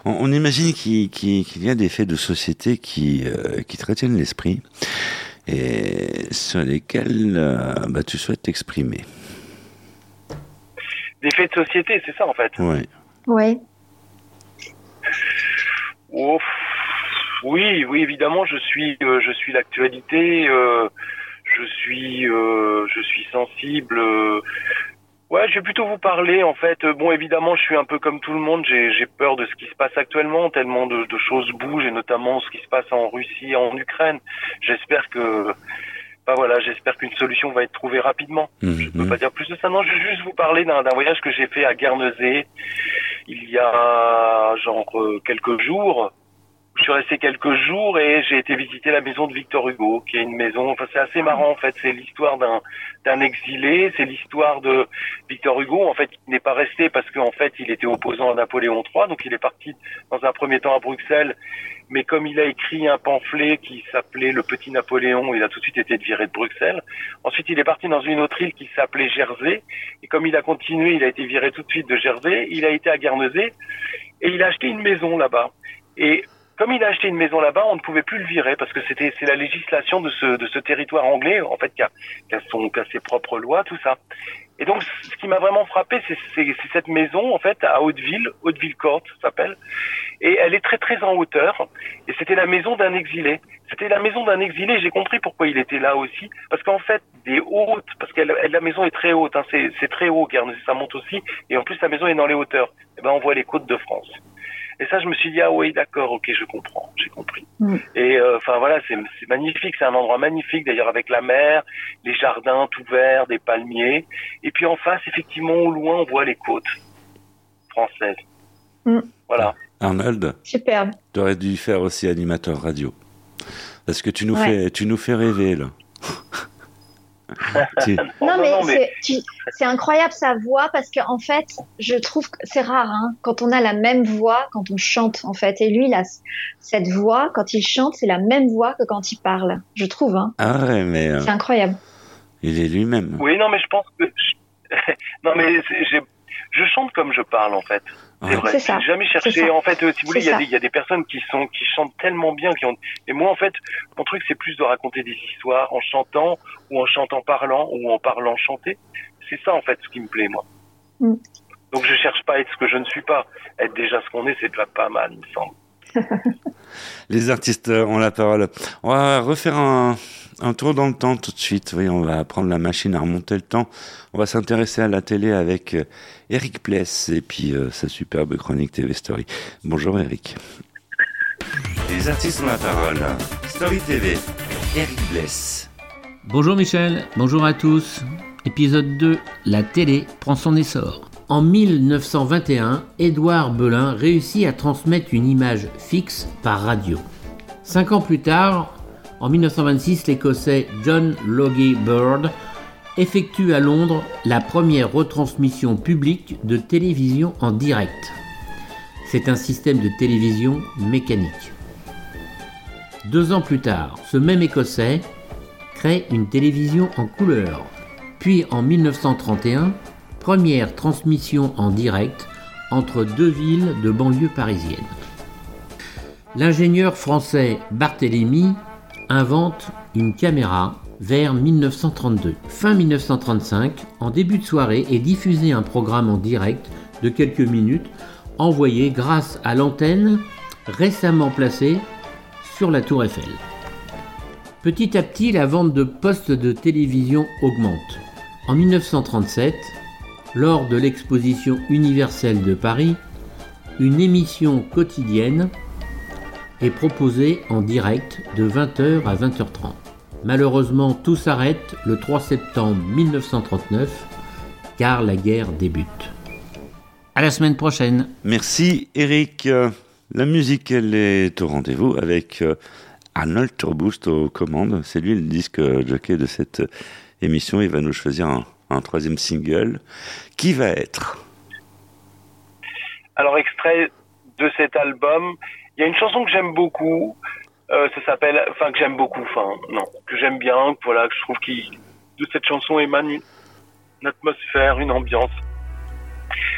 Speaker 1: On, on imagine qu'il y a des faits de société qui, euh, qui te retiennent l'esprit et sur lesquels euh, bah, tu souhaites t'exprimer.
Speaker 4: Des faits de société, c'est ça en fait.
Speaker 1: Ouais.
Speaker 2: Ouais.
Speaker 4: Oh, oui, oui, évidemment, je suis, euh, je suis l'actualité. euh, je suis, euh, je suis sensible. ouais, je vais plutôt vous parler en fait. Bon, évidemment, je suis un peu comme tout le monde. J'ai, peur de ce qui se passe actuellement. Tellement de, de choses bougent et notamment ce qui se passe en Russie, et en Ukraine. J'espère que, voilà, j'espère qu'une solution va être trouvée rapidement. Je peux
Speaker 1: Mhm.
Speaker 4: pas dire plus de ça. Non, je vais juste vous parler d'un d'un voyage que j'ai fait à Guernesey il y a genre euh, quelques jours. Je suis resté quelques jours et j'ai été visiter la maison de Victor Hugo, qui est une maison. Enfin, c'est assez marrant en fait. C'est l'histoire d'un exilé. C'est l'histoire de Victor Hugo en fait qui n'est pas resté parce qu'en fait il était opposant à Napoléon III. Donc il est parti dans un premier temps à Bruxelles. Mais comme il a écrit un pamphlet qui s'appelait Le Petit Napoléon, il a tout de suite été viré de Bruxelles. Ensuite, il est parti dans une autre île qui s'appelait Jersey. Et comme il a continué, il a été viré tout de suite de Jersey. Il a été à Guernesey et il a acheté une maison là-bas. Et comme il a acheté une maison là-bas, on ne pouvait plus le virer parce que c'était c'est la législation de ce de ce territoire anglais en fait qui a, qui a son qui a ses propres lois tout ça. Et donc, ce qui m'a vraiment frappé, c'est cette maison, en fait, à Hauteville, Hauteville Court, ça s'appelle. Et elle est très, très en hauteur. Et c'était la maison d'un exilé. C'était la maison d'un exilé. J'ai compris pourquoi il était là aussi. Parce qu'en fait, des hautes, parce que la maison est très haute, hein, c'est très haut, car ça monte aussi. Et en plus, la maison est dans les hauteurs. Et ben, on voit les côtes de France. Et ça, je me suis dit, ah oui, d'accord, ok, je comprends, j'ai compris.
Speaker 2: Mm.
Speaker 4: Et euh, enfin voilà, c'est magnifique, c'est un endroit magnifique, d'ailleurs avec la mer, les jardins tout verts, des palmiers. Et puis en face, effectivement, au loin, on voit les côtes françaises.
Speaker 2: Mm.
Speaker 4: Voilà.
Speaker 1: Arnold,
Speaker 2: Superbe.
Speaker 1: tu aurais dû faire aussi animateur radio. Parce que tu nous,
Speaker 2: Ouais.
Speaker 1: fais, tu nous fais rêver, là. [LAUGHS] Tu- [LAUGHS]
Speaker 2: Non, mais, c'est- incroyable sa voix parce que en fait, je trouve que c'est rare hein, quand on a la même voix quand on chante en fait. Et lui, il a c- cette voix quand il chante, c'est la même voix que quand il parle. Je trouve. Hein.
Speaker 1: Ah ouais, mais euh,
Speaker 2: C'est incroyable.
Speaker 1: il est lui-même.
Speaker 4: Oui, non, mais je pense que. [LAUGHS] non, mais je chante comme je parle, en fait. C'est
Speaker 1: Ouais.
Speaker 4: vrai. J'ai jamais cherché. En fait, euh, si vous voulez, il y,
Speaker 2: C'est
Speaker 4: a
Speaker 2: ça.
Speaker 4: des- il y a des personnes qui sont qui chantent tellement bien, qui ont. Et moi, en fait, mon truc, c'est plus de raconter des histoires en chantant ou en chantant parlant ou en parlant chanter. C'est ça, en fait, ce qui me plaît, moi.
Speaker 2: Mm.
Speaker 4: Donc, je cherche pas à être ce que je ne suis pas. Être déjà ce qu'on est, c'est déjà pas mal, il me semble. [LAUGHS]
Speaker 1: Les artistes euh, ont la parole. On va refaire un, un tour dans le temps tout de suite. Oui, on va prendre la machine à remonter le temps. On va s'intéresser à la télé avec euh, Eric Pless et puis euh, sa superbe chronique TV Story. Bonjour Eric. Les artistes ont la parole. Story TV. Eric Bless.
Speaker 9: Bonjour Michel, bonjour à tous. Épisode 2, la télé prend son essor. En 1921, Édouard Belin réussit à transmettre une image fixe par radio. Cinq ans plus tard, en 1926, l'Écossais John Logie Bird effectue à Londres la première retransmission publique de télévision en direct. C'est un système de télévision mécanique. Deux ans plus tard, ce même Écossais crée une télévision en couleur. Puis en 1931, première transmission en direct entre deux villes de banlieue parisienne. L'ingénieur français Barthélemy invente une caméra vers 1932. Fin 1935, en début de soirée, est diffusé un programme en direct de quelques minutes envoyé grâce à l'antenne récemment placée sur la tour Eiffel. Petit à petit, la vente de postes de télévision augmente. En 1937, lors de l'exposition universelle de Paris, une émission quotidienne est proposée en direct de 20h à 20h30. Malheureusement, tout s'arrête le 3 septembre 1939 car la guerre débute. À la semaine prochaine.
Speaker 1: Merci Eric. La musique, elle est au rendez-vous avec euh, Arnold Turboost aux commandes. C'est lui le disque jockey de cette émission. Il va nous choisir un, un troisième single. Qui va être?
Speaker 4: Alors, extrait de cet album, il y a une chanson que j'aime beaucoup. Euh, ça s'appelle, enfin que j'aime beaucoup, enfin non, que j'aime bien, voilà, que je trouve qu'il de cette chanson émane une, une atmosphère, une ambiance.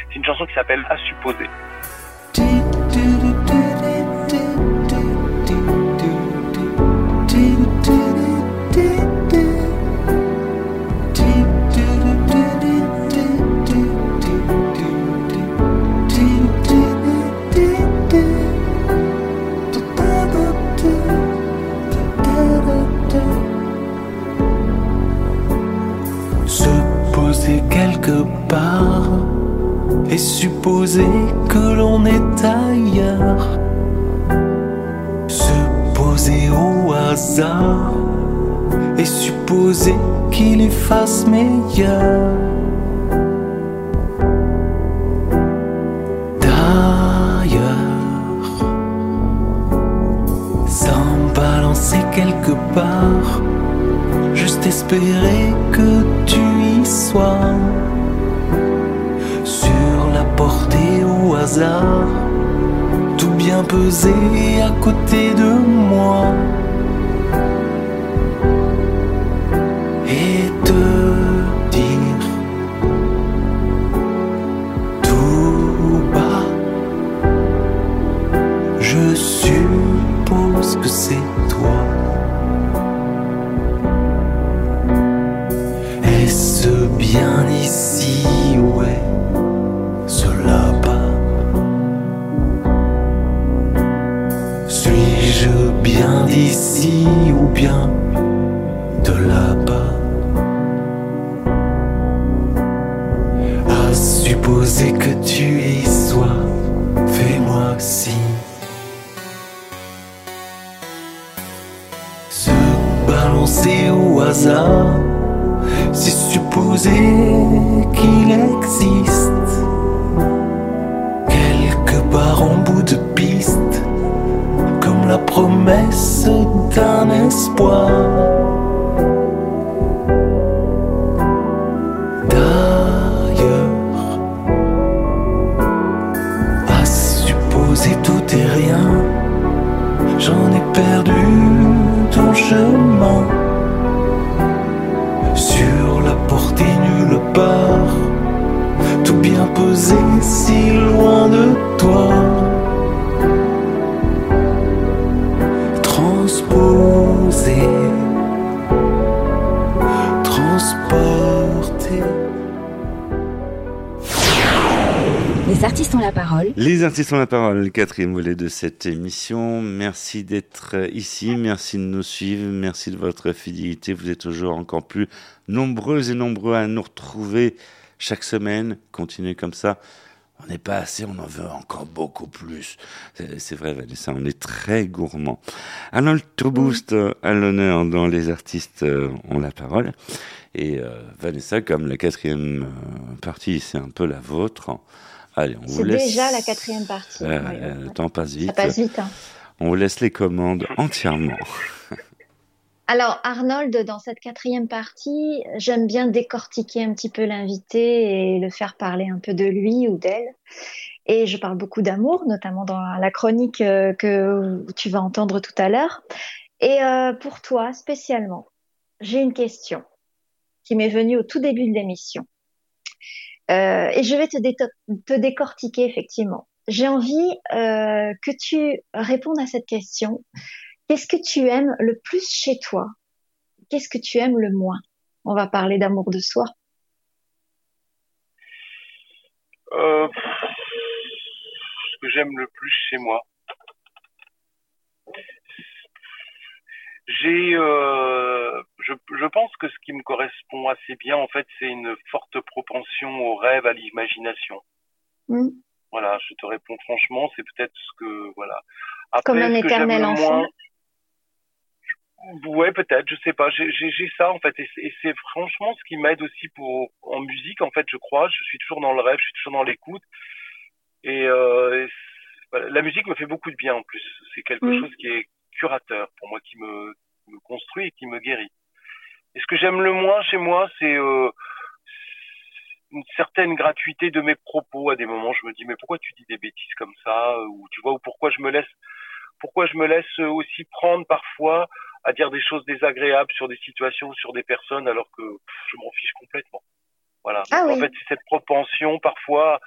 Speaker 4: C'est une chanson qui s'appelle À supposer.
Speaker 7: Et supposer que l'on est ailleurs. Se poser au hasard et supposer qu'il y fasse meilleur. D'ailleurs, sans balancer quelque part, juste espérer que tu y sois. Sur la portée au hasard, tout bien pesé à côté de moi.
Speaker 3: Les artistes ont la parole.
Speaker 1: Les artistes ont la parole, le quatrième volet de cette émission. Merci d'être ici, merci de nous suivre, merci de votre fidélité. Vous êtes toujours encore plus nombreux et nombreux à nous retrouver chaque semaine. Continuez comme ça. On n'est pas assez, on en veut encore beaucoup plus. C'est vrai, Vanessa, on est très gourmand. Arnold Tourboust euh, à l'honneur dans Les artistes euh, ont la parole. Et euh, Vanessa, comme la quatrième euh, partie, c'est un peu la vôtre. Allez, on vous
Speaker 2: C'est
Speaker 1: laisse.
Speaker 2: déjà la quatrième partie.
Speaker 1: Euh,
Speaker 2: Oui,
Speaker 1: euh, le temps passe vite.
Speaker 2: Ça passe vite. hein.
Speaker 1: On vous laisse les commandes entièrement. [LAUGHS]
Speaker 2: Alors, Arnold, dans cette quatrième partie, j'aime bien décortiquer un petit peu l'invité et le faire parler un peu de lui ou d'elle. Et je parle beaucoup d'amour, notamment dans la chronique euh, que tu vas entendre tout à l'heure. Et euh, pour toi, spécialement, j'ai une question qui m'est venue au tout début de l'émission. Euh, et je vais te, décortiquer, effectivement. J'ai envie euh, que tu répondes à cette question. Qu'est-ce que tu aimes le plus chez toi? Qu'est-ce que tu aimes le moins? On va parler d'amour de soi.
Speaker 4: Euh, ce que j'aime le plus chez moi. J'ai, euh, je, je pense que ce qui me correspond assez bien, en fait, c'est une forte propension au rêve, à l'imagination.
Speaker 2: Hmm.
Speaker 4: Voilà, je te réponds franchement, c'est peut-être ce que, voilà.
Speaker 2: Comme un éternel enfant.
Speaker 4: moins- Ouais, peut-être, je sais pas. J'ai ça en fait, et c'est- franchement ce qui m'aide aussi pour en musique. En fait, je crois, je suis toujours dans le rêve, je suis toujours dans l'écoute, et, euh, et c'est- voilà, la musique me fait beaucoup de bien en plus. C'est quelque
Speaker 2: Mm.
Speaker 4: chose qui est curateur pour moi, qui me, qui me construit et qui me guérit. Et ce que j'aime le moins chez moi, c'est euh, une certaine gratuité de mes propos. À des moments, je me dis mais pourquoi tu dis des bêtises comme ça, ou tu vois, ou pourquoi je me laisse, pourquoi je me laisse aussi prendre parfois à dire des choses désagréables sur des situations, sur des personnes, alors que pff, je m'en fiche complètement. Voilà.
Speaker 2: Ah oui.
Speaker 4: En fait, c'est cette propension parfois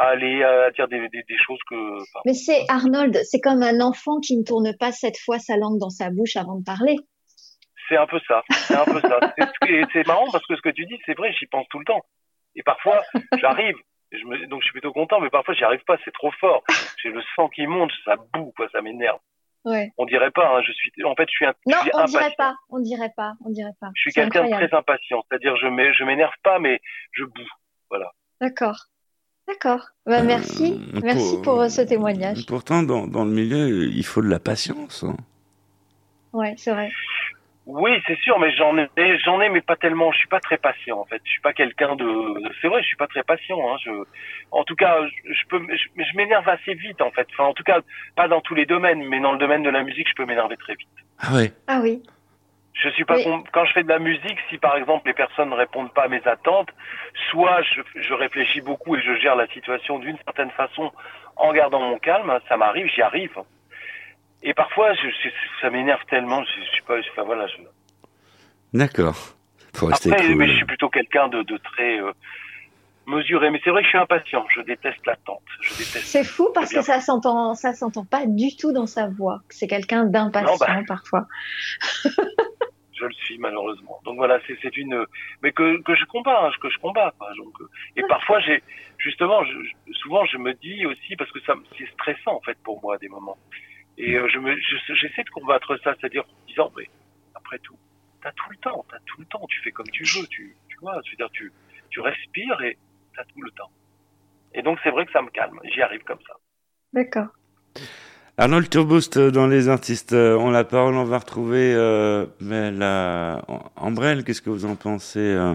Speaker 4: à aller à dire des, des, des choses que. enfin,
Speaker 2: Mais c'est Arnold, c'est comme un enfant qui ne tourne pas cette fois sa langue dans sa bouche avant de parler.
Speaker 4: C'est un peu ça. C'est un peu ça. [LAUGHS] C'est marrant parce que ce que tu dis, c'est vrai, j'y pense tout le temps. Et parfois, j'arrive. et Je me, donc je suis plutôt content, mais parfois j'y arrive pas, c'est trop fort. J'ai le sang qui monte, ça boue, quoi, ça m'énerve.
Speaker 2: Ouais.
Speaker 4: On dirait pas, hein, je suis, en fait, je suis un, je
Speaker 2: Non,
Speaker 4: suis
Speaker 2: on
Speaker 4: impatient.
Speaker 2: dirait pas, on dirait pas, on dirait pas.
Speaker 4: Je suis quelqu'un de très impatient, c'est-à-dire je m'énerve pas, mais je boue. Voilà.
Speaker 2: D'accord. D'accord. Bah, merci.
Speaker 1: Euh,
Speaker 2: Merci pour euh, ce témoignage.
Speaker 1: Pourtant, dans, dans le milieu, il faut de la patience. hein.
Speaker 2: Ouais, c'est vrai.
Speaker 4: Oui, c'est sûr, mais j'en ai, j'en ai, mais pas tellement. Je suis pas très patient, en fait. Je suis pas quelqu'un de. C'est vrai, je suis pas très patient. Hein. Je, en tout cas, je, je peux, je, mais je m'énerve assez vite, en fait. Enfin, en tout cas, pas dans tous les domaines, mais dans le domaine de la musique, je peux m'énerver très vite.
Speaker 1: Ah ouais.
Speaker 2: Ah oui.
Speaker 4: Je suis pas
Speaker 2: Oui.
Speaker 4: con- quand je fais de la musique, si par exemple les personnes ne répondent pas à mes attentes, soit je, je réfléchis beaucoup et je gère la situation d'une certaine façon en gardant mon calme, ça m'arrive, j'y arrive. Et parfois, je, je- ça m'énerve tellement, je, je suis pas, enfin voilà. Je...
Speaker 1: D'accord. Faut rester
Speaker 4: Après,
Speaker 1: cool.
Speaker 4: mais je suis plutôt quelqu'un de, de très euh, mesuré. Mais c'est vrai que je suis impatient. Je déteste l'attente.
Speaker 2: C'est fou parce que ça s'entend, ça s'entend pas du tout dans sa voix. C'est quelqu'un d'impatient
Speaker 4: bah.
Speaker 2: parfois. [LAUGHS]
Speaker 4: Je le suis malheureusement. Donc voilà, c'est une, mais que que je combats, hein, que je combats. quoi. Donc euh, et parfois j'ai justement, je, souvent je me dis aussi parce que ça, c'est stressant en fait pour moi à des moments. Et euh, je me, je- j'essaie de combattre ça, c'est-à-dire en disant, mais après tout, t'as tout le temps, t'as tout le temps, tu fais comme tu veux, tu, tu vois, je veux dire, tu, tu respires et t'as tout le temps. Et donc c'est vrai que ça me calme, j'y arrive comme ça.
Speaker 2: D'accord.
Speaker 1: Arnold Turboost euh, dans les artistes euh, ont la parole. On va retrouver euh, mais la Ambrelle. Qu'est-ce que vous en pensez, euh,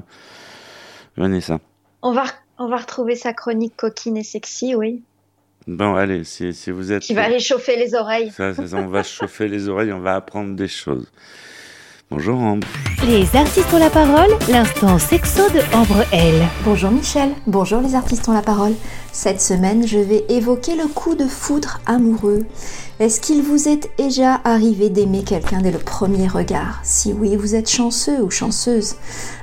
Speaker 1: Vanessa?
Speaker 2: On va, on va retrouver sa chronique coquine et sexy, oui.
Speaker 1: Bon, allez, si, si vous êtes.
Speaker 2: Qui va aller chauffer les oreilles.
Speaker 1: Ça, ça, ça, on va [LAUGHS] chauffer les oreilles, on va apprendre des choses. Bonjour Ambre.
Speaker 5: Les artistes ont la parole, l'instant sexo de Ambre L.
Speaker 10: Bonjour Michel, bonjour les artistes ont la parole. Cette semaine, je vais évoquer le coup de foudre amoureux. Est-ce qu'il vous est déjà arrivé d'aimer quelqu'un dès le premier regard? Si oui, vous êtes chanceux ou chanceuse?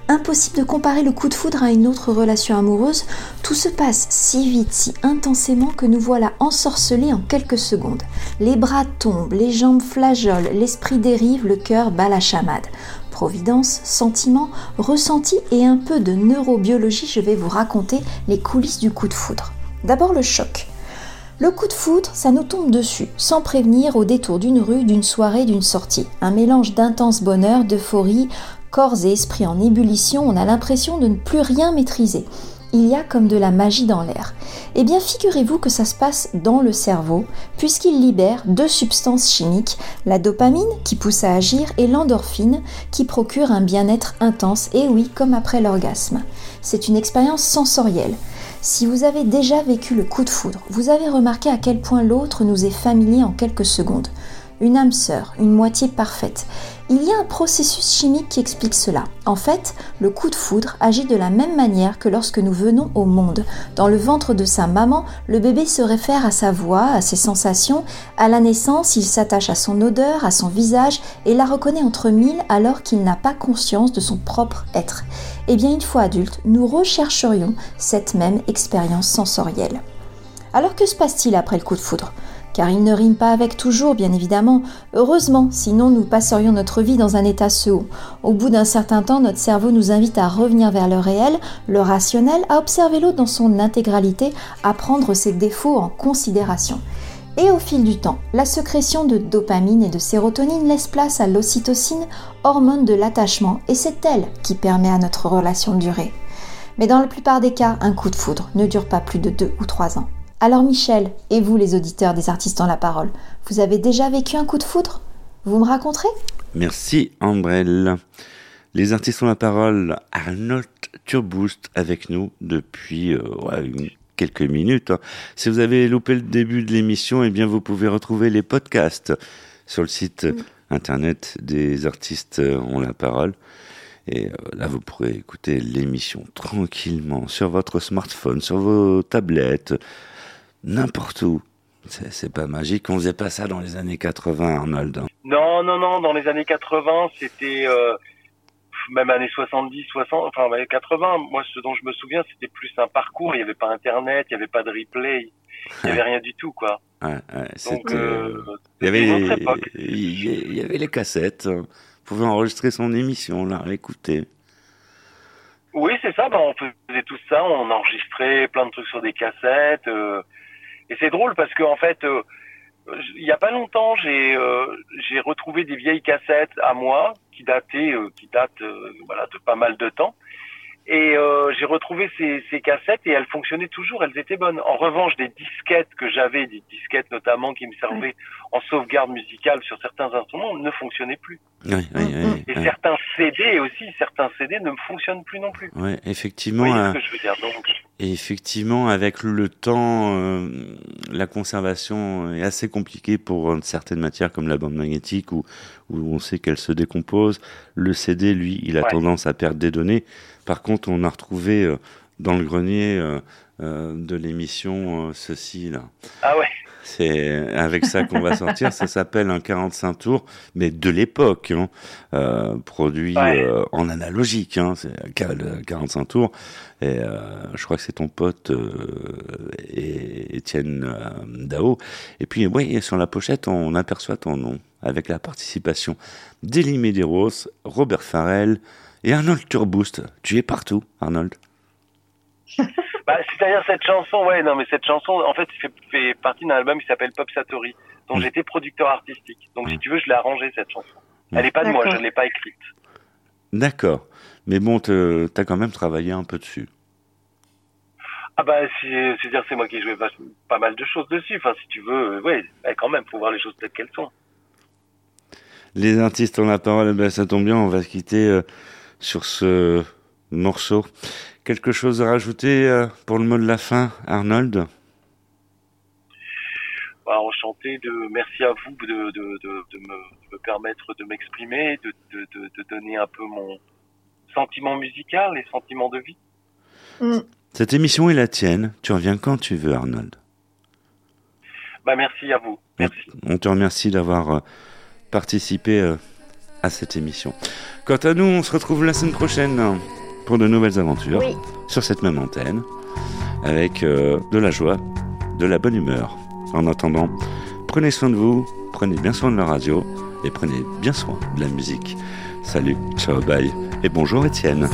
Speaker 10: Impossible de comparer le coup de foudre à une autre relation amoureuse. Tout se passe si vite, si intensément que nous voilà ensorcelés en quelques secondes. Les bras tombent, les jambes flageolent, l'esprit dérive, le cœur bat la chamade. Providence, sentiment, ressenti et un peu de neurobiologie, je vais vous raconter les coulisses du coup de foudre. D'abord le choc. Le coup de foudre, ça nous tombe dessus, sans prévenir au détour d'une rue, d'une soirée, d'une sortie. Un mélange d'intense bonheur, d'euphorie, corps et esprit en ébullition, on a l'impression de ne plus rien maîtriser. Il y a comme de la magie dans l'air. Eh bien, figurez-vous que ça se passe dans le cerveau, puisqu'il libère deux substances chimiques, la dopamine qui pousse à agir et l'endorphine qui procure un bien-être intense, et oui, comme après l'orgasme. C'est une expérience sensorielle. Si vous avez déjà vécu le coup de foudre, vous avez remarqué à quel point l'autre nous est familier en quelques secondes. Une âme sœur, une moitié parfaite. Il y a un processus chimique qui explique cela. En fait, le coup de foudre agit de la même manière que lorsque nous venons au monde. Dans le ventre de sa maman, le bébé se réfère à sa voix, à ses sensations. À la naissance, il s'attache à son odeur, à son visage et la reconnaît entre mille alors qu'il n'a pas conscience de son propre être. Eh bien, une fois adulte, nous rechercherions cette même expérience sensorielle. Alors que se passe-t-il après le coup de foudre? Car il ne rime pas avec toujours, bien évidemment. Heureusement, sinon nous passerions notre vie dans un état second. Au bout d'un certain temps, notre cerveau nous invite à revenir vers le réel, le rationnel, à observer l'autre dans son intégralité, à prendre ses défauts en considération. Et au fil du temps, la sécrétion de dopamine et de sérotonine laisse place à l'ocytocine, hormone de l'attachement, et c'est elle qui permet à notre relation de durer. Mais dans la plupart des cas, un coup de foudre ne dure pas plus de deux ou trois ans. Alors Michel, et vous les auditeurs des artistes en la parole, vous avez déjà vécu un coup de foudre? Vous me raconterez?
Speaker 1: Merci Ambrelle. Les artistes ont la parole. Arnold Turboost avec nous depuis euh, ouais, quelques minutes. hein. Si vous avez loupé le début de l'émission, eh bien vous pouvez retrouver les podcasts sur le site euh, internet des artistes euh, ont la parole. Et euh, là, vous pourrez écouter l'émission tranquillement sur votre smartphone, sur vos tablettes, n'importe où. C'est pas magique. On faisait pas ça dans les années 80, Arnold. hein.
Speaker 4: Non, non, non, dans les années 80, c'était euh, même années 70, 60, enfin ouais, 80. Moi, ce dont je me souviens, c'était plus un parcours. Il n'y avait pas Internet, il n'y avait pas de replay, il n'y avait rien du tout, quoi.
Speaker 1: Ouais, ouais,
Speaker 4: Donc, euh,
Speaker 1: euh, il y avait les, il y- avait les cassettes. euh, Vous pouvez enregistrer son émission, là, l'écouter.
Speaker 4: Oui, c'est ça. Ben, on faisait tout ça. On enregistrait plein de trucs sur des cassettes. euh, et c'est drôle parce que en fait, euh, il y a pas longtemps, j'ai euh, j'ai retrouvé des vieilles cassettes à moi qui dataient, euh, qui datent, voilà, de pas mal de temps. Et euh, j'ai retrouvé ces, ces cassettes et elles fonctionnaient toujours, elles étaient bonnes. En revanche, des disquettes que j'avais, des disquettes notamment qui me servaient en sauvegarde musicale sur certains instruments, ne fonctionnaient plus.
Speaker 1: Oui, oui, oui.
Speaker 4: Et
Speaker 1: ouais.
Speaker 4: certains CD aussi, certains CD ne fonctionnent plus non plus. Vous
Speaker 1: effectivement,
Speaker 4: voyez
Speaker 1: euh,
Speaker 4: ce que je veux dire Donc,
Speaker 1: et effectivement, avec le temps, euh, la conservation est assez compliquée pour certaines matières comme la bande magnétique où, où on sait qu'elle se décompose. Le CD, lui, il a
Speaker 4: Ouais.
Speaker 1: tendance à perdre des données. Par contre, on a retrouvé euh, dans le grenier euh, euh, de l'émission ceci là.
Speaker 4: ah ouais.
Speaker 1: C'est avec ça qu'on va [LAUGHS] sortir. Ça s'appelle un 45 tours, mais de l'époque, hein, euh, produit
Speaker 4: Ouais.
Speaker 1: euh, en analogique. Hein, c'est un le 45 tours. Et euh, je crois que c'est ton pote et- Étienne Dao. Et puis, oui, sur la pochette, on aperçoit ton nom avec la participation d'Elie Medeiros, Robert Farrell et Arnold Turboost. Tu es partout, Arnold. [LAUGHS]
Speaker 4: Bah, c'est-à-dire cette chanson, ouais, non, mais cette chanson, en fait, fait, fait partie d'un album qui s'appelle Pop Satori, dont
Speaker 1: Mm.
Speaker 4: j'étais producteur artistique. Donc, si
Speaker 1: Mm.
Speaker 4: tu veux, je l'ai arrangée, cette chanson. Elle n'est pas de moi, je ne l'ai pas écrite.
Speaker 1: D'accord. Mais bon, t'as quand même travaillé un peu dessus.
Speaker 4: Ah bah, c'est-à-dire, c'est moi qui ai joué pas, pas mal de choses dessus. Enfin, si tu veux, euh, ouais, bah, quand même, faut voir les choses telles qu'elles sont.
Speaker 1: Les artistes ont la parole, ça tombe bien, on va se quitter euh, sur ce morceau. Quelque chose à rajouter euh, pour le mot de la fin, Arnold?
Speaker 4: Bah, enchanté de, merci à vous de, de, de, de me, de me permettre de m'exprimer, de, de, de, de donner un peu mon sentiment musical et sentiment de vie.
Speaker 2: Mm.
Speaker 1: Cette émission est la tienne. Tu reviens quand tu veux, Arnold.
Speaker 4: Bah, merci à vous.
Speaker 1: On, on te remercie d'avoir euh, participé euh, à cette émission. Quant à nous, on se retrouve la semaine prochaine pour de nouvelles aventures
Speaker 2: Oui.
Speaker 1: sur cette même antenne avec euh, de la joie, de la bonne humeur. En attendant, prenez soin de vous, prenez bien soin de la radio et prenez bien soin de la musique. Salut, ciao, bye et bonjour Étienne.